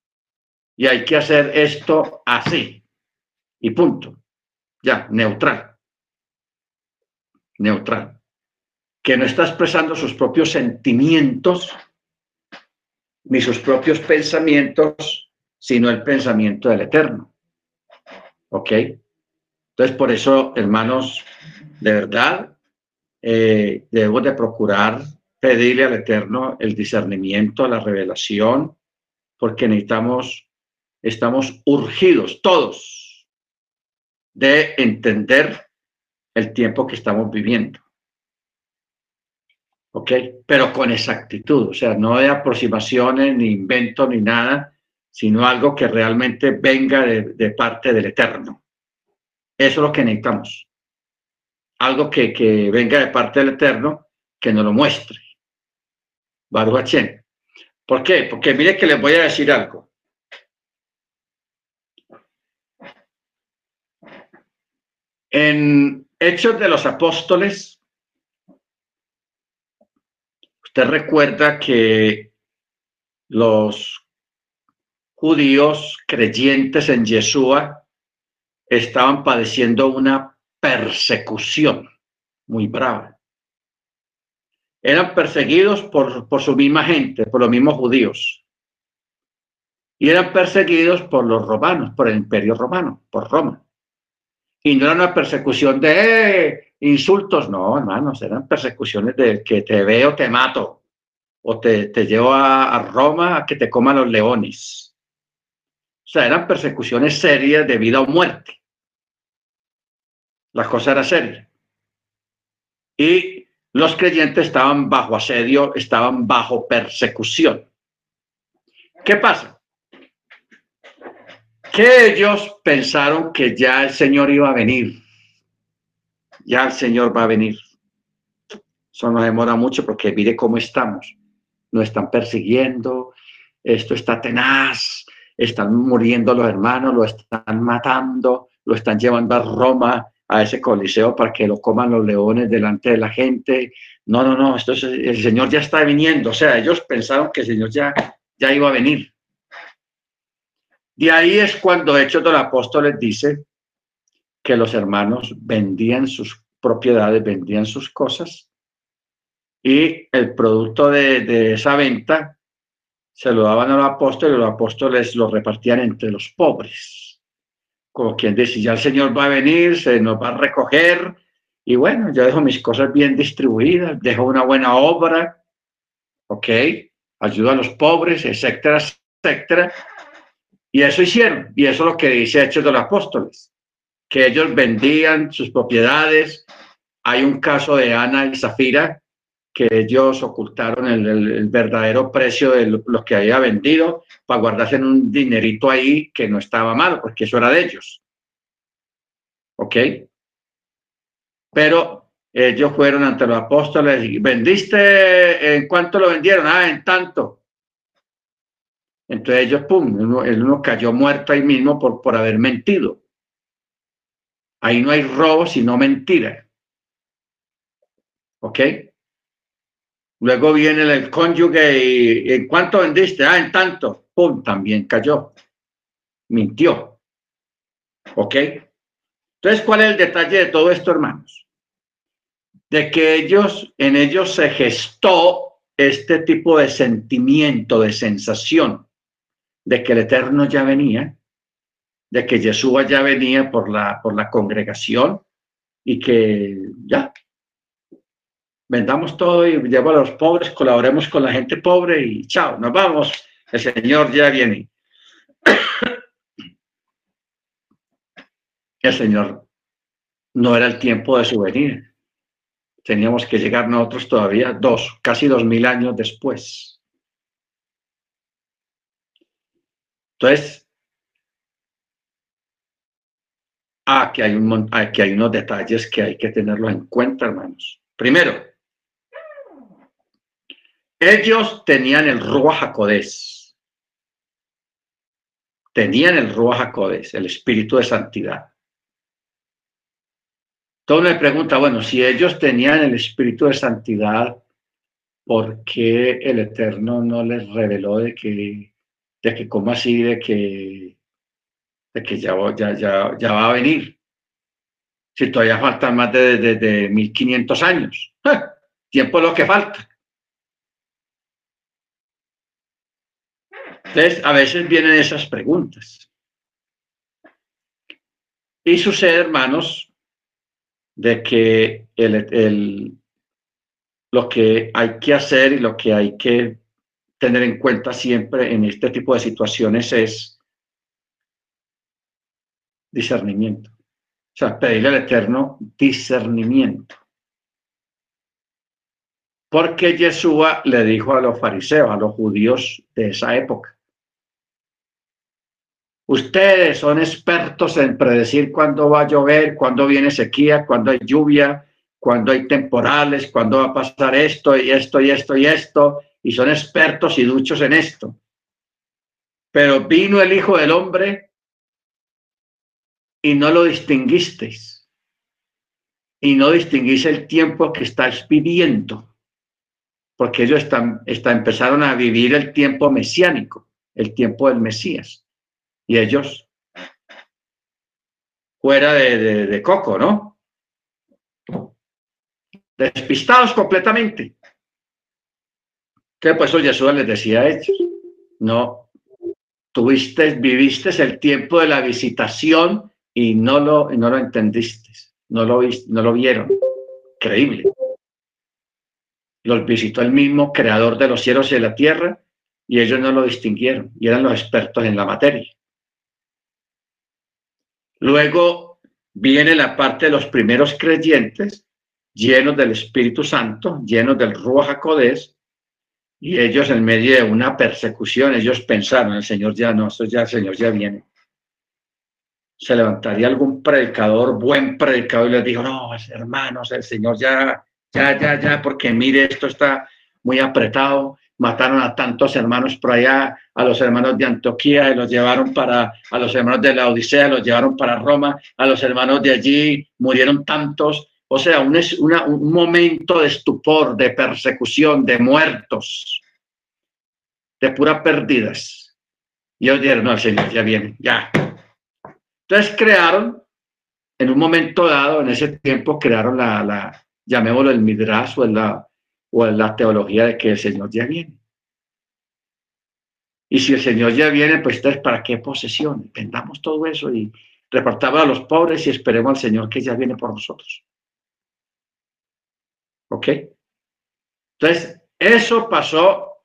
y hay que hacer esto así y punto. Ya, neutral. Neutral. Que no está expresando sus propios sentimientos ni sus propios pensamientos, sino el pensamiento del Eterno. ¿Ok? Entonces, por eso, hermanos, de verdad, eh, debemos de procurar pedirle al Eterno el discernimiento, la revelación, porque necesitamos, estamos urgidos todos de entender el tiempo que estamos viviendo. ¿Ok? Pero con exactitud, o sea, no de aproximaciones, ni invento, ni nada, sino algo que realmente venga de, parte del Eterno. Eso es lo que necesitamos. Algo que, venga de parte del Eterno, que nos lo muestre. Baruch ¿Por qué? Porque mire que les voy a decir algo. En Hechos de los Apóstoles, usted recuerda que los judíos creyentes en Yeshua estaban padeciendo una persecución muy brava. Eran perseguidos por, por su misma gente, por los mismos judíos. Y eran perseguidos por los romanos, por el imperio romano, por Roma. Y no era una persecución de insultos, no, hermanos, eran persecuciones de que te veo, te mato, o te, te llevo a, Roma a que te coman los leones. O sea, eran persecuciones serias de vida o muerte. La cosa era seria. Y los creyentes estaban bajo asedio, estaban bajo persecución. ¿Qué pasa? Que ellos pensaron que ya el Señor iba a venir. Ya el Señor va a venir. Eso nos demora mucho porque mire cómo estamos. Nos están persiguiendo, esto está tenaz, están muriendo los hermanos, lo están matando, lo están llevando a Roma a ese coliseo para que lo coman los leones delante de la gente. No, no, no, esto el Señor ya está viniendo. O sea, ellos pensaron que el Señor ya, ya iba a venir. De ahí es cuando Hechos de los Apóstoles dice que los hermanos vendían sus propiedades, vendían sus cosas y el producto de, esa venta se lo daban a los apóstoles y los apóstoles lo repartían entre los pobres. Como quien dice, ya el Señor va a venir, se nos va a recoger y bueno, yo dejo mis cosas bien distribuidas, dejo una buena obra, ¿ok? Ayudo a los pobres, etcétera, etcétera. Y eso hicieron, y eso es lo que dice Hechos de los Apóstoles, que ellos vendían sus propiedades. Hay un caso de Ana y Zafira, que ellos ocultaron el, verdadero precio de lo, que había vendido para guardarse en un dinerito ahí que no estaba mal, porque eso era de ellos. ¿Ok? Pero ellos fueron ante los apóstoles y vendiste, ¿en cuánto lo vendieron? Ah, en tanto. Entonces ellos, pum, el uno cayó muerto ahí mismo por, por haber mentido. Ahí no hay robo, sino mentira. ¿Ok? Luego viene el cónyuge y ¿en cuánto vendiste? Ah, en tanto. ¡Pum! También cayó. Mintió. ¿Ok? Entonces, ¿cuál es el detalle de todo esto, hermanos? De que ellos, en ellos se gestó este tipo de sentimiento, de sensación, de que el Eterno ya venía, de que Yeshua ya venía por la, por la congregación y que ya, vendamos todo y llevo a los pobres, colaboremos con la gente pobre y chao, nos vamos, el Señor ya viene. El Señor no era el tiempo de su venida. Teníamos que llegar nosotros todavía dos, casi dos mil años después. Entonces, aquí hay, un, aquí hay unos detalles que hay que tenerlo en cuenta, hermanos. Primero, ellos tenían el Ruach. Tenían el Ruach el espíritu de santidad. Todo me pregunta, bueno, si ellos tenían el espíritu de santidad, ¿por qué el Eterno no les reveló de que, de que cómo así, de que, de que ya, ya, ya, va a venir? Si todavía faltan más de, de, de 1500 años. Tiempo es lo que falta. Entonces, a veces vienen esas preguntas. Y sucede, hermanos, de que el, lo que hay que hacer y lo que hay que tener en cuenta siempre en este tipo de situaciones es discernimiento. O sea, pedirle al Eterno discernimiento. Porque Yeshua le dijo a los fariseos, a los judíos de esa época, Ustedes son expertos en predecir cuándo va a llover, cuándo viene sequía, cuándo hay lluvia, cuándo hay temporales, cuándo va a pasar esto y esto y esto y esto, y son expertos y duchos en esto. Pero vino el Hijo del Hombre y no lo distinguisteis. Y no distinguís el tiempo que estáis viviendo. Porque ellos están, están, empezaron a vivir el tiempo mesiánico, el tiempo del Mesías y ellos fuera de, coco, ¿no? Despistados completamente. Pues eso Jesús les decía a ellos, no, tuviste, viviste el tiempo de la visitación y no lo, no lo entendiste, no lo, no lo vieron. Increíble. Los visitó el mismo creador de los cielos y de la tierra y ellos no lo distinguieron y eran los expertos en la materia. Luego viene la parte de los primeros creyentes, llenos del Espíritu Santo, llenos del Ruach HaKodesh, y ellos en medio de una persecución, ellos pensaron, el Señor ya no, ya, el Señor ya viene. Se levantaría algún predicador, buen predicador, y les dijo, no, hermanos, el Señor ya, ya, ya, ya, porque mire, esto está muy apretado, mataron a tantos hermanos por allá, a los hermanos de Antioquía, y los llevaron para, a los hermanos de la Odisea, los llevaron para Roma, a los hermanos de allí, murieron tantos. O sea, un, momento de estupor, de persecución, de muertos, de puras pérdidas. Y ellos dijeron, no, Señor ya viene, ya. Entonces crearon, en un momento dado, en ese tiempo, crearon la, la llamémoslo el Midrash o la, o la teología de que el Señor ya viene. Y si el Señor ya viene, pues entonces, ¿para qué posesión? Vendamos todo eso y repartamos a los pobres y esperemos al Señor que ya viene por nosotros. ¿Ok? Entonces, eso pasó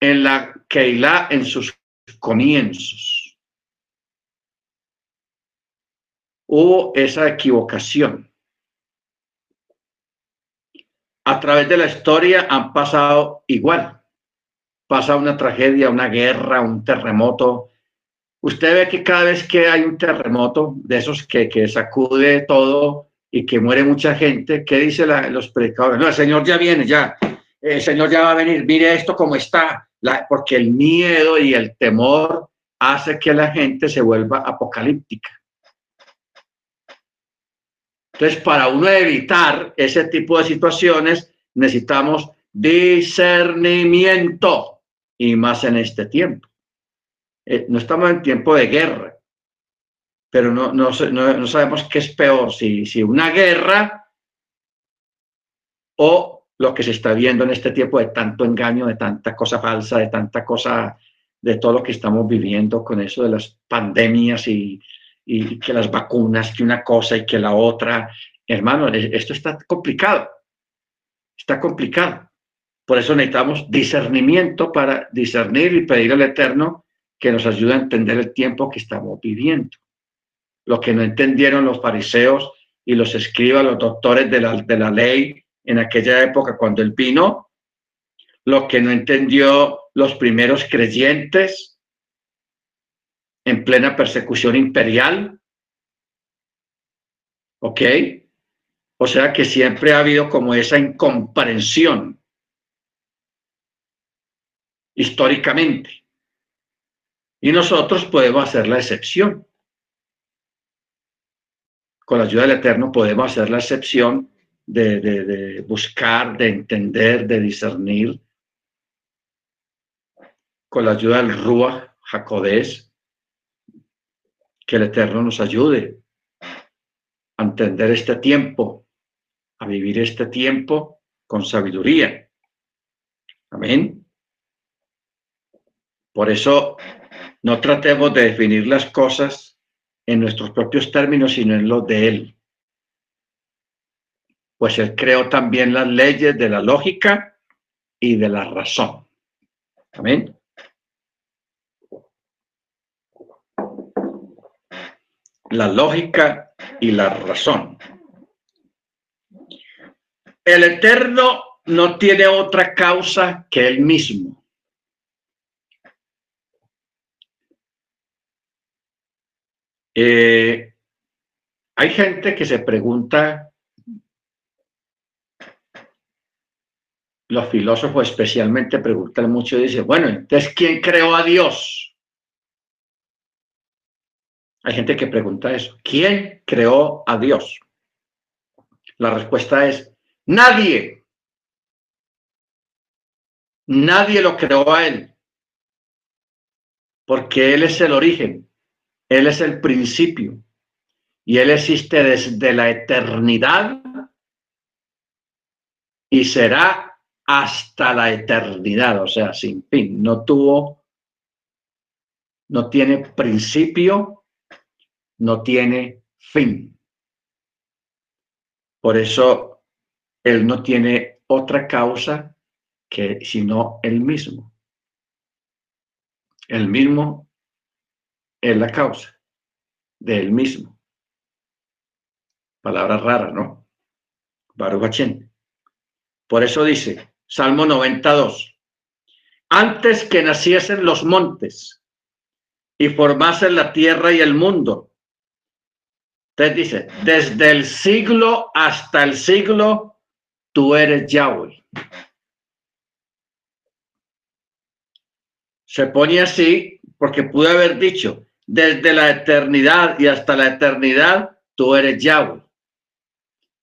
en la Keilah en sus comienzos. Hubo esa equivocación a través de la historia han pasado igual. Pasa una tragedia, una guerra, un terremoto. Usted ve que cada vez que hay un terremoto de esos que, que sacude todo y que muere mucha gente, ¿qué dicen los predicadores? No, el Señor ya viene, ya. El Señor ya va a venir. Mire esto como está. porque el miedo y el temor hace que la gente se vuelva apocalíptica. Entonces, para uno evitar ese tipo de situaciones, necesitamos discernimiento y más en este tiempo. Eh, no estamos en tiempo de guerra, pero no, no, no, sabemos qué es peor, si, si una guerra o lo que se está viendo en este tiempo de tanto engaño, de tanta cosa falsa, de tanta cosa, de todo lo que estamos viviendo con eso de las pandemias y, y que las vacunas, que una cosa y que la otra. Hermano, esto está complicado. Está complicado. Por eso necesitamos discernimiento para discernir y pedir al Eterno que nos ayude a entender el tiempo que estamos viviendo. Lo que no entendieron los fariseos y los escribas, los doctores de la, de la ley en aquella época cuando él vino, lo que no entendió los primeros creyentes, en plena persecución imperial. ¿Ok? O sea que siempre ha habido como esa incomprensión históricamente. Y nosotros podemos hacer la excepción. Con la ayuda del Eterno podemos hacer la excepción de, buscar, de entender, de discernir. Con la ayuda del Rúa Jacodés, que el Eterno nos ayude a entender este tiempo, a vivir este tiempo con sabiduría. Amén. Por eso no tratemos de definir las cosas en nuestros propios términos, sino en los de Él. Pues Él creó también las leyes de la lógica y de la razón. Amén. la lógica y la razón. El Eterno no tiene otra causa que él mismo. Eh, hay gente que se pregunta, los filósofos especialmente preguntan mucho y dicen, bueno, entonces, ¿quién creó a Dios? Hay gente que pregunta eso. ¿Quién creó a Dios? La respuesta es nadie. Nadie lo creó a Él. Porque Él es el origen. Él es el principio. Y Él existe desde la eternidad y será hasta la eternidad, o sea, sin fin. No tuvo, no tiene principio no tiene fin. Por eso él no tiene otra causa que sino el mismo. El mismo es la causa de él mismo. Palabra rara, ¿no? Baruch Por eso dice, Salmo 92, antes que naciesen los montes y formasen la tierra y el mundo, entonces dice, desde el siglo hasta el siglo, tú eres Yahweh. se pone así porque pude haber dicho, desde la eternidad y hasta la eternidad, tú eres Yahweh.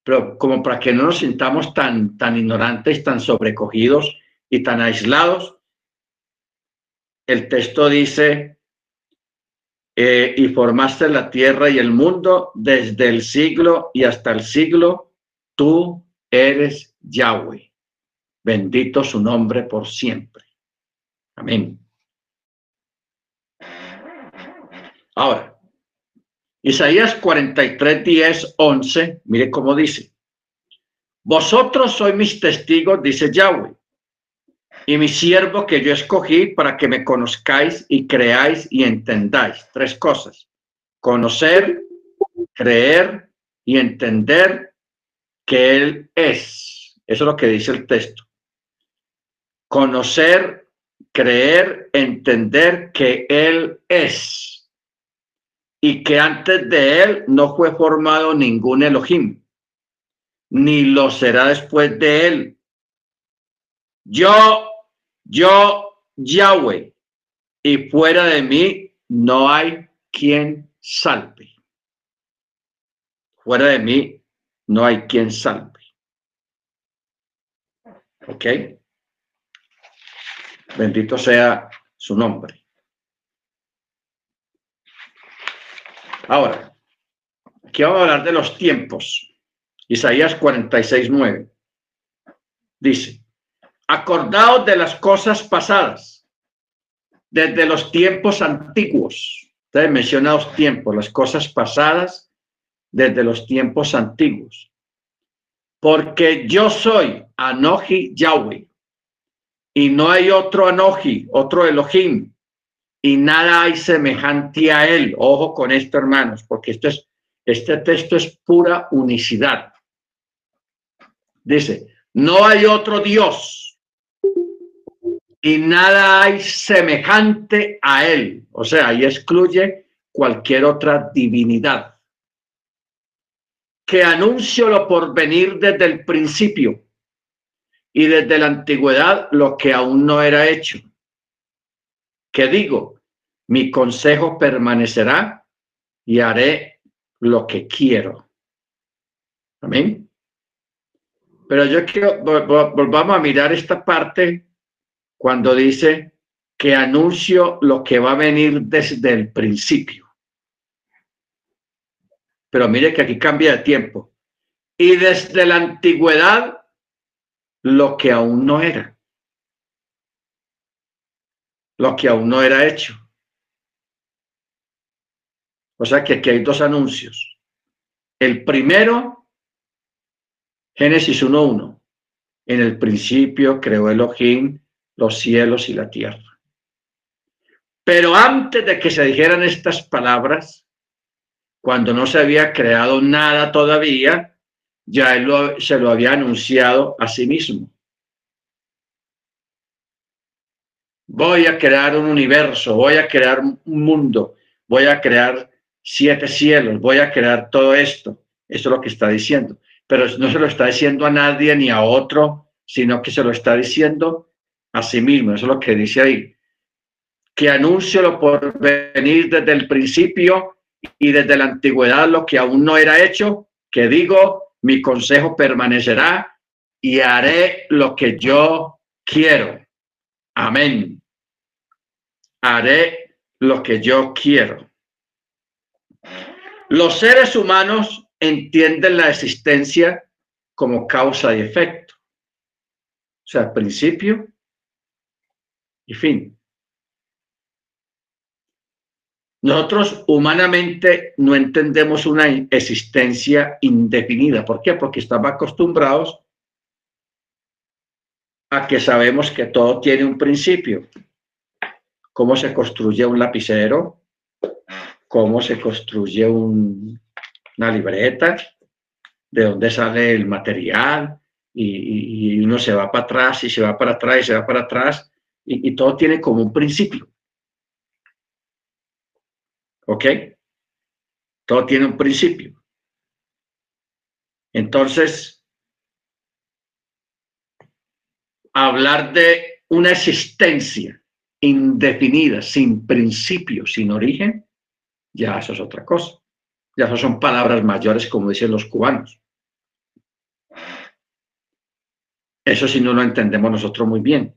Pero como para que no nos sintamos tan, tan ignorantes, tan sobrecogidos y tan aislados, el texto dice, eh, y formaste la tierra y el mundo desde el siglo y hasta el siglo, tú eres Yahweh. Bendito su nombre por siempre. Amén. Ahora, Isaías 43, 10, 11, mire cómo dice. Vosotros sois mis testigos, dice Yahweh, y mi siervo que yo escogí para que me conozcáis y creáis y entendáis. Tres cosas. Conocer, creer y entender que Él es. Eso es lo que dice el texto. Conocer, creer, entender que Él es. Y que antes de Él no fue formado ningún Elohim, ni lo será después de Él. Yo yo, Yahweh, y fuera de mí no hay quien salve. Fuera de mí no hay quien salve. ¿Ok? Bendito sea su nombre. Ahora, aquí vamos a hablar de los tiempos. Isaías 46, 9. Dice, acordaos de las cosas pasadas, desde los tiempos antiguos. Ustedes mencionados tiempos, las cosas pasadas desde los tiempos antiguos. Porque yo soy Anoji Yahweh y no hay otro Anoji, otro Elohim, y nada hay semejante a él. Ojo con esto, hermanos, porque esto es, este texto es pura unicidad. Dice, no hay otro Dios y nada hay semejante a él. O sea, y excluye cualquier otra divinidad. Que anuncio lo por venir desde el principio y desde la antigüedad lo que aún no era hecho. Que digo, mi consejo permanecerá y haré lo que quiero. Amén. Pero yo quiero, volvamos a mirar esta parte cuando dice que anuncio lo que va a venir desde el principio. Pero mire que aquí cambia de tiempo. Y desde la antigüedad, lo que aún no era. Lo que aún no era hecho. O sea que aquí hay dos anuncios. El primero, Génesis 1.1. En el principio creó Elohim los cielos y la tierra. Pero antes de que se dijeran estas palabras, cuando no se había creado nada todavía, ya él se lo había anunciado a sí mismo. Voy a crear un universo, voy a crear un mundo, voy a crear siete cielos, voy a crear todo esto. Eso es lo que está diciendo. Pero no se lo está diciendo a nadie ni a otro, sino que se lo está diciendo a sí mismo. Eso es lo que dice ahí. Que anuncio lo por venir desde el principio y desde la antigüedad lo que aún no era hecho, que digo, mi consejo permanecerá y haré lo que yo quiero. Amén. Haré lo que yo quiero. Los seres humanos entienden la existencia como causa y efecto. O sea, principio y fin. Nosotros humanamente no entendemos una existencia indefinida. ¿Por qué? Porque estamos acostumbrados a que sabemos que todo tiene un principio. Cómo se construye un lapicero, cómo se construye una libreta, de dónde sale el material, y, uno se va para atrás y se va para atrás y se va para atrás y, todo tiene como un principio. ¿Ok? Todo tiene un principio. Entonces, hablar de una existencia indefinida, sin principio, sin origen, ya eso es otra cosa. Ya eso son palabras mayores, como dicen los cubanos. Eso sí no lo entendemos nosotros muy bien.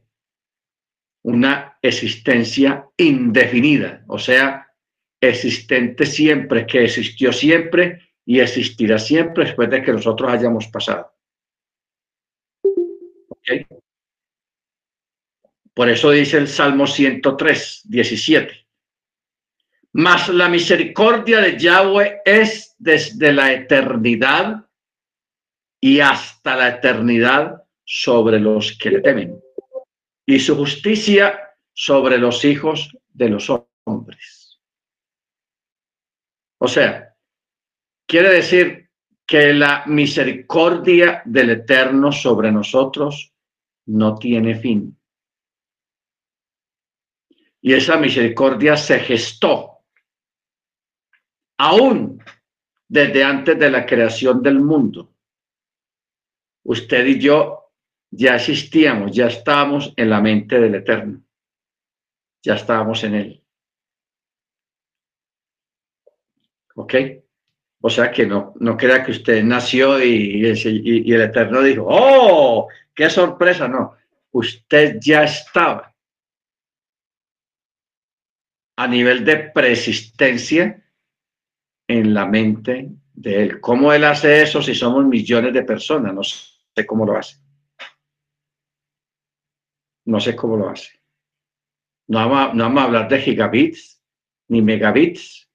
Una existencia indefinida, o sea, existente siempre, que existió siempre y existirá siempre después de que nosotros hayamos pasado. Por eso dice el Salmo 103, 17. Mas la misericordia de Yahweh es desde la eternidad y hasta la eternidad sobre los que le temen, y su justicia sobre los hijos de los hombres. O sea, quiere decir que la misericordia del Eterno sobre nosotros no tiene fin. Y esa misericordia se gestó aún desde antes de la creación del mundo. Usted y yo ya existíamos, ya estábamos en la mente del Eterno, ya estábamos en Él. ¿Ok? O sea que no, no crea que usted nació y, y el Eterno dijo, oh, qué sorpresa, no, usted ya estaba a nivel de persistencia en la mente de él. ¿Cómo él hace eso si somos millones de personas? No sé cómo lo hace. No sé cómo lo hace. No vamos, no vamos a hablar de gigabits ni megabits,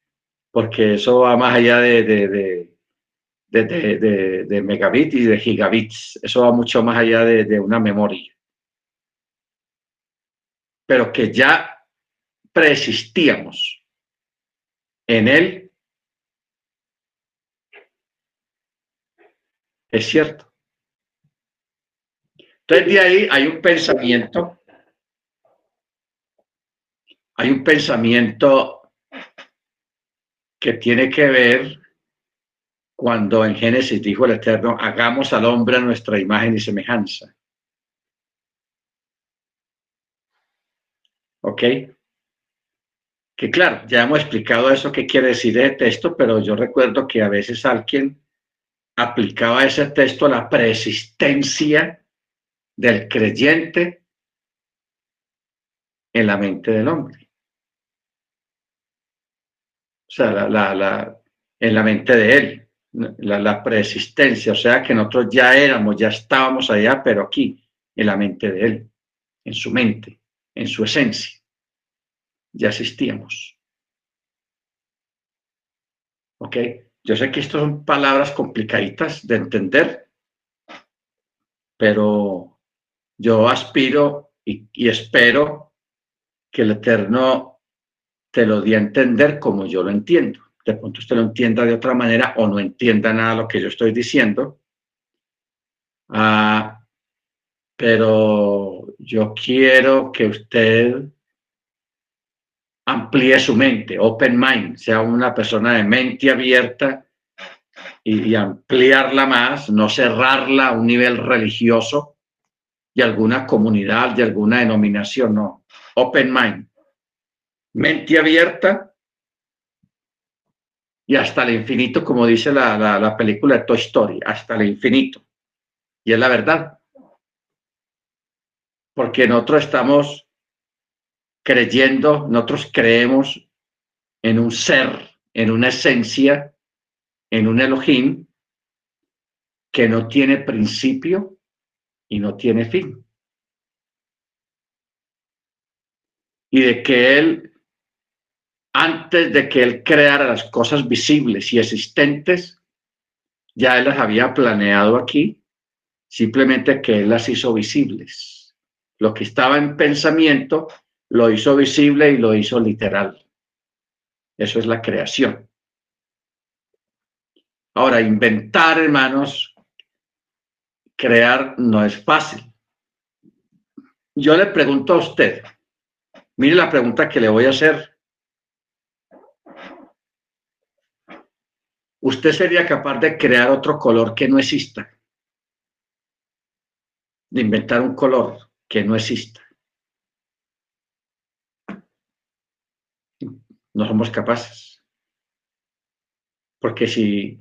porque eso va más allá de, de, de, de, megabits y de gigabits. Eso va mucho más allá de una memoria. Pero que ya persistíamos en él, es cierto. Entonces de ahí hay un pensamiento, hay un pensamiento que tiene que ver cuando en Génesis dijo el Eterno, hagamos al hombre a nuestra imagen y semejanza. ¿Ok? Que claro, ya hemos explicado eso, qué quiere decir ese texto, pero yo recuerdo que a veces alguien aplicaba ese texto a la persistencia del creyente en la mente del hombre. O sea, la, en la mente de él, la, la o sea que nosotros ya éramos, ya estábamos allá, pero aquí, en la mente de él, en su mente, en su esencia ya existíamos. ¿Ok? Yo sé que estas son palabras complicaditas de entender, pero yo aspiro y, espero que el Eterno te lo dé a entender como yo lo entiendo. De pronto usted lo entienda de otra manera o no entienda nada de lo que yo estoy diciendo. Ah, pero yo quiero que usted amplíe su mente, open mind, sea una persona de mente abierta y, ampliarla más, no cerrarla a un nivel religioso de alguna comunidad, de alguna denominación, no. Open mind, mente abierta y hasta el infinito, como dice la, la, la película de Toy Story, hasta el infinito. Y es la verdad. Porque nosotros estamos creyendo, nosotros creemos en un ser, en una esencia, en un Elohim que no tiene principio y no tiene fin. Y de que Él, antes de que Él creara las cosas visibles y existentes, ya Él las había planeado aquí, simplemente que Él las hizo visibles. Lo que estaba en pensamiento, lo hizo visible y lo hizo literal. Eso es la creación. Ahora, inventar, hermanos, crear no es fácil. Yo le pregunto a usted, mire la pregunta que le voy a hacer. ¿Usted sería capaz de crear otro color que no exista? De inventar un color que no exista. No somos capaces. Porque si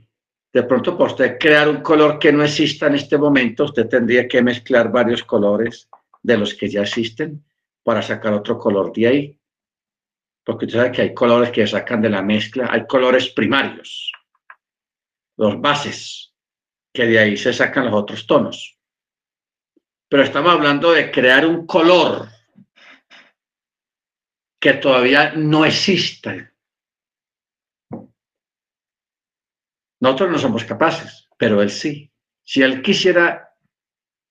de pronto por usted crear un color que no exista en este momento, usted tendría que mezclar varios colores de los que ya existen para sacar otro color de ahí. Porque usted sabe que hay colores que sacan de la mezcla, hay colores primarios, los bases, que de ahí se sacan los otros tonos. Pero estamos hablando de crear un color que todavía no existe. Nosotros no somos capaces, pero él sí. Si él quisiera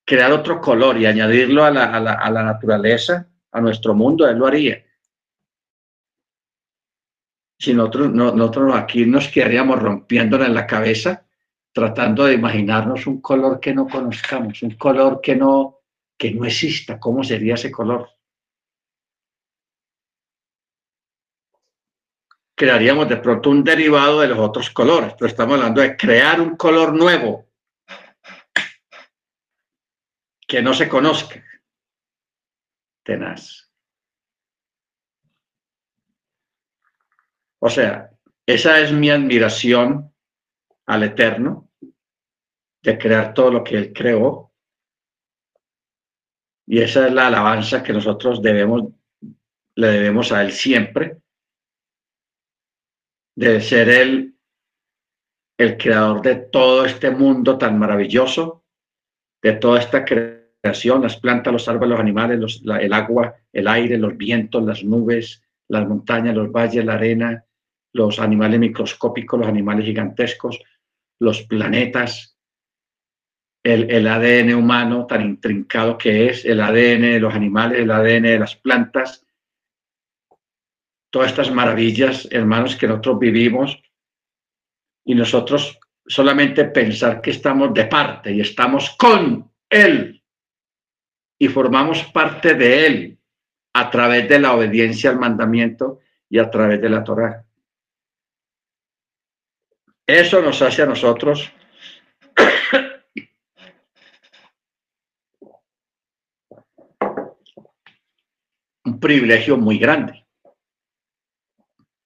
crear otro color y añadirlo a la, naturaleza, a nuestro mundo, él lo haría. Si nosotros, nosotros aquí nos quedaríamos rompiendo en la cabeza tratando de imaginarnos un color que no conozcamos, un color que no, que no exista, ¿cómo sería ese color? Crearíamos de pronto un derivado de los otros colores, pero estamos hablando de crear un color nuevo que no se conozca. Tenaz. O sea, esa es mi admiración al Eterno, de crear todo lo que Él creó. Y esa es la alabanza que nosotros debemos, le debemos a Él siempre de ser él el creador de todo este mundo tan maravilloso, de toda esta creación, las plantas, los árboles, los animales, el agua, el aire, los vientos, las nubes, las montañas, los valles, la arena, los animales microscópicos, los animales gigantescos, los planetas, el, el ADN humano tan intrincado que es, el ADN de los animales, el ADN de las plantas, todas estas maravillas, hermanos, que nosotros vivimos y nosotros solamente pensar que estamos de parte y estamos con Él y formamos parte de Él a través de la obediencia al mandamiento y a través de la Torah. Eso nos hace a nosotros un privilegio muy grande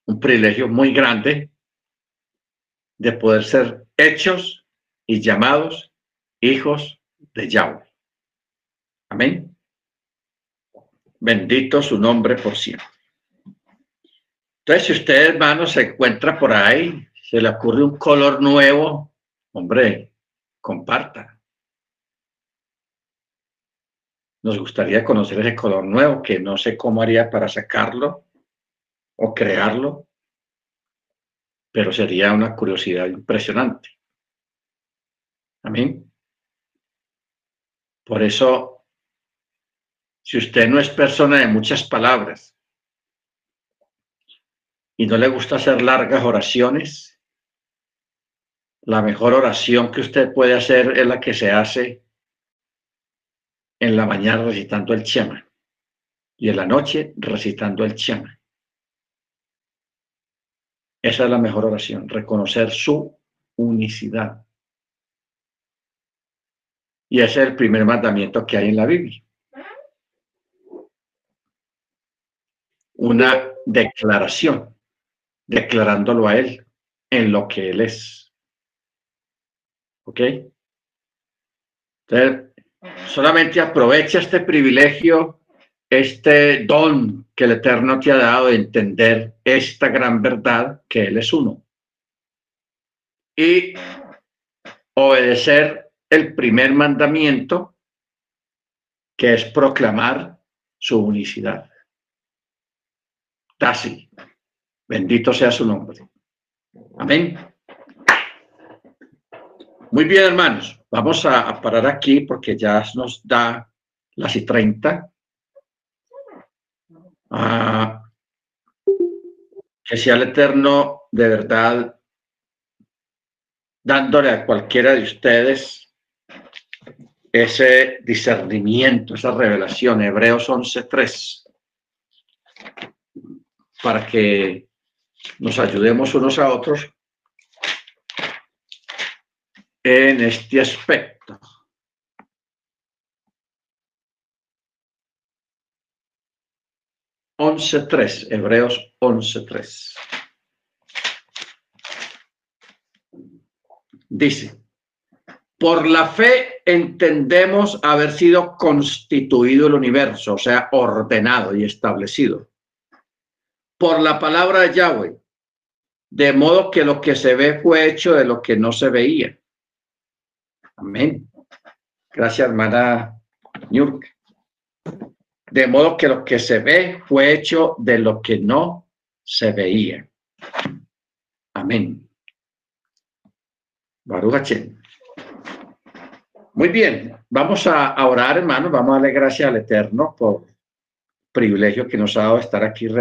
un privilegio muy grande de poder ser hechos y llamados hijos de Yahweh. Amén. Bendito su nombre por siempre. Entonces, si usted, hermano, se encuentra por ahí, se le ocurre un color nuevo, hombre, comparta. Nos gustaría conocer ese color nuevo, que no sé cómo haría para sacarlo, o crearlo, pero sería una curiosidad impresionante. Amén. Por eso, si usted no es persona de muchas palabras y no le gusta hacer largas oraciones, la mejor oración que usted puede hacer es la que se hace en la mañana recitando el Chema y en la noche recitando el Chema. Esa es la mejor oración, reconocer su unicidad. Y ese es el primer mandamiento que hay en la Biblia. Una declaración, declarándolo a Él en lo que Él es. ¿Ok? Entonces, solamente aprovecha este privilegio este don que el Eterno te ha dado de entender esta gran verdad que Él es uno. Y obedecer el primer mandamiento, que es proclamar su unicidad. Así. Bendito sea su nombre. Amén. Muy bien, hermanos. Vamos a, parar aquí porque ya nos da las y treinta que sea el Eterno de verdad dándole a cualquiera de ustedes ese discernimiento, esa revelación, Hebreos 11.3, para que nos ayudemos unos a otros en este aspecto. 11.3, Hebreos 11.3. Dice, por la fe entendemos haber sido constituido el universo, o sea, ordenado y establecido. Por la palabra de Yahweh, de modo que lo que se ve fue hecho de lo que no se veía. Amén. Gracias, hermana Nurk. De modo que lo que se ve fue hecho de lo que no se veía. Amén. Baruch Muy bien, vamos a orar, hermanos. Vamos a darle gracias al Eterno por privilegio que nos ha dado estar aquí reunidos.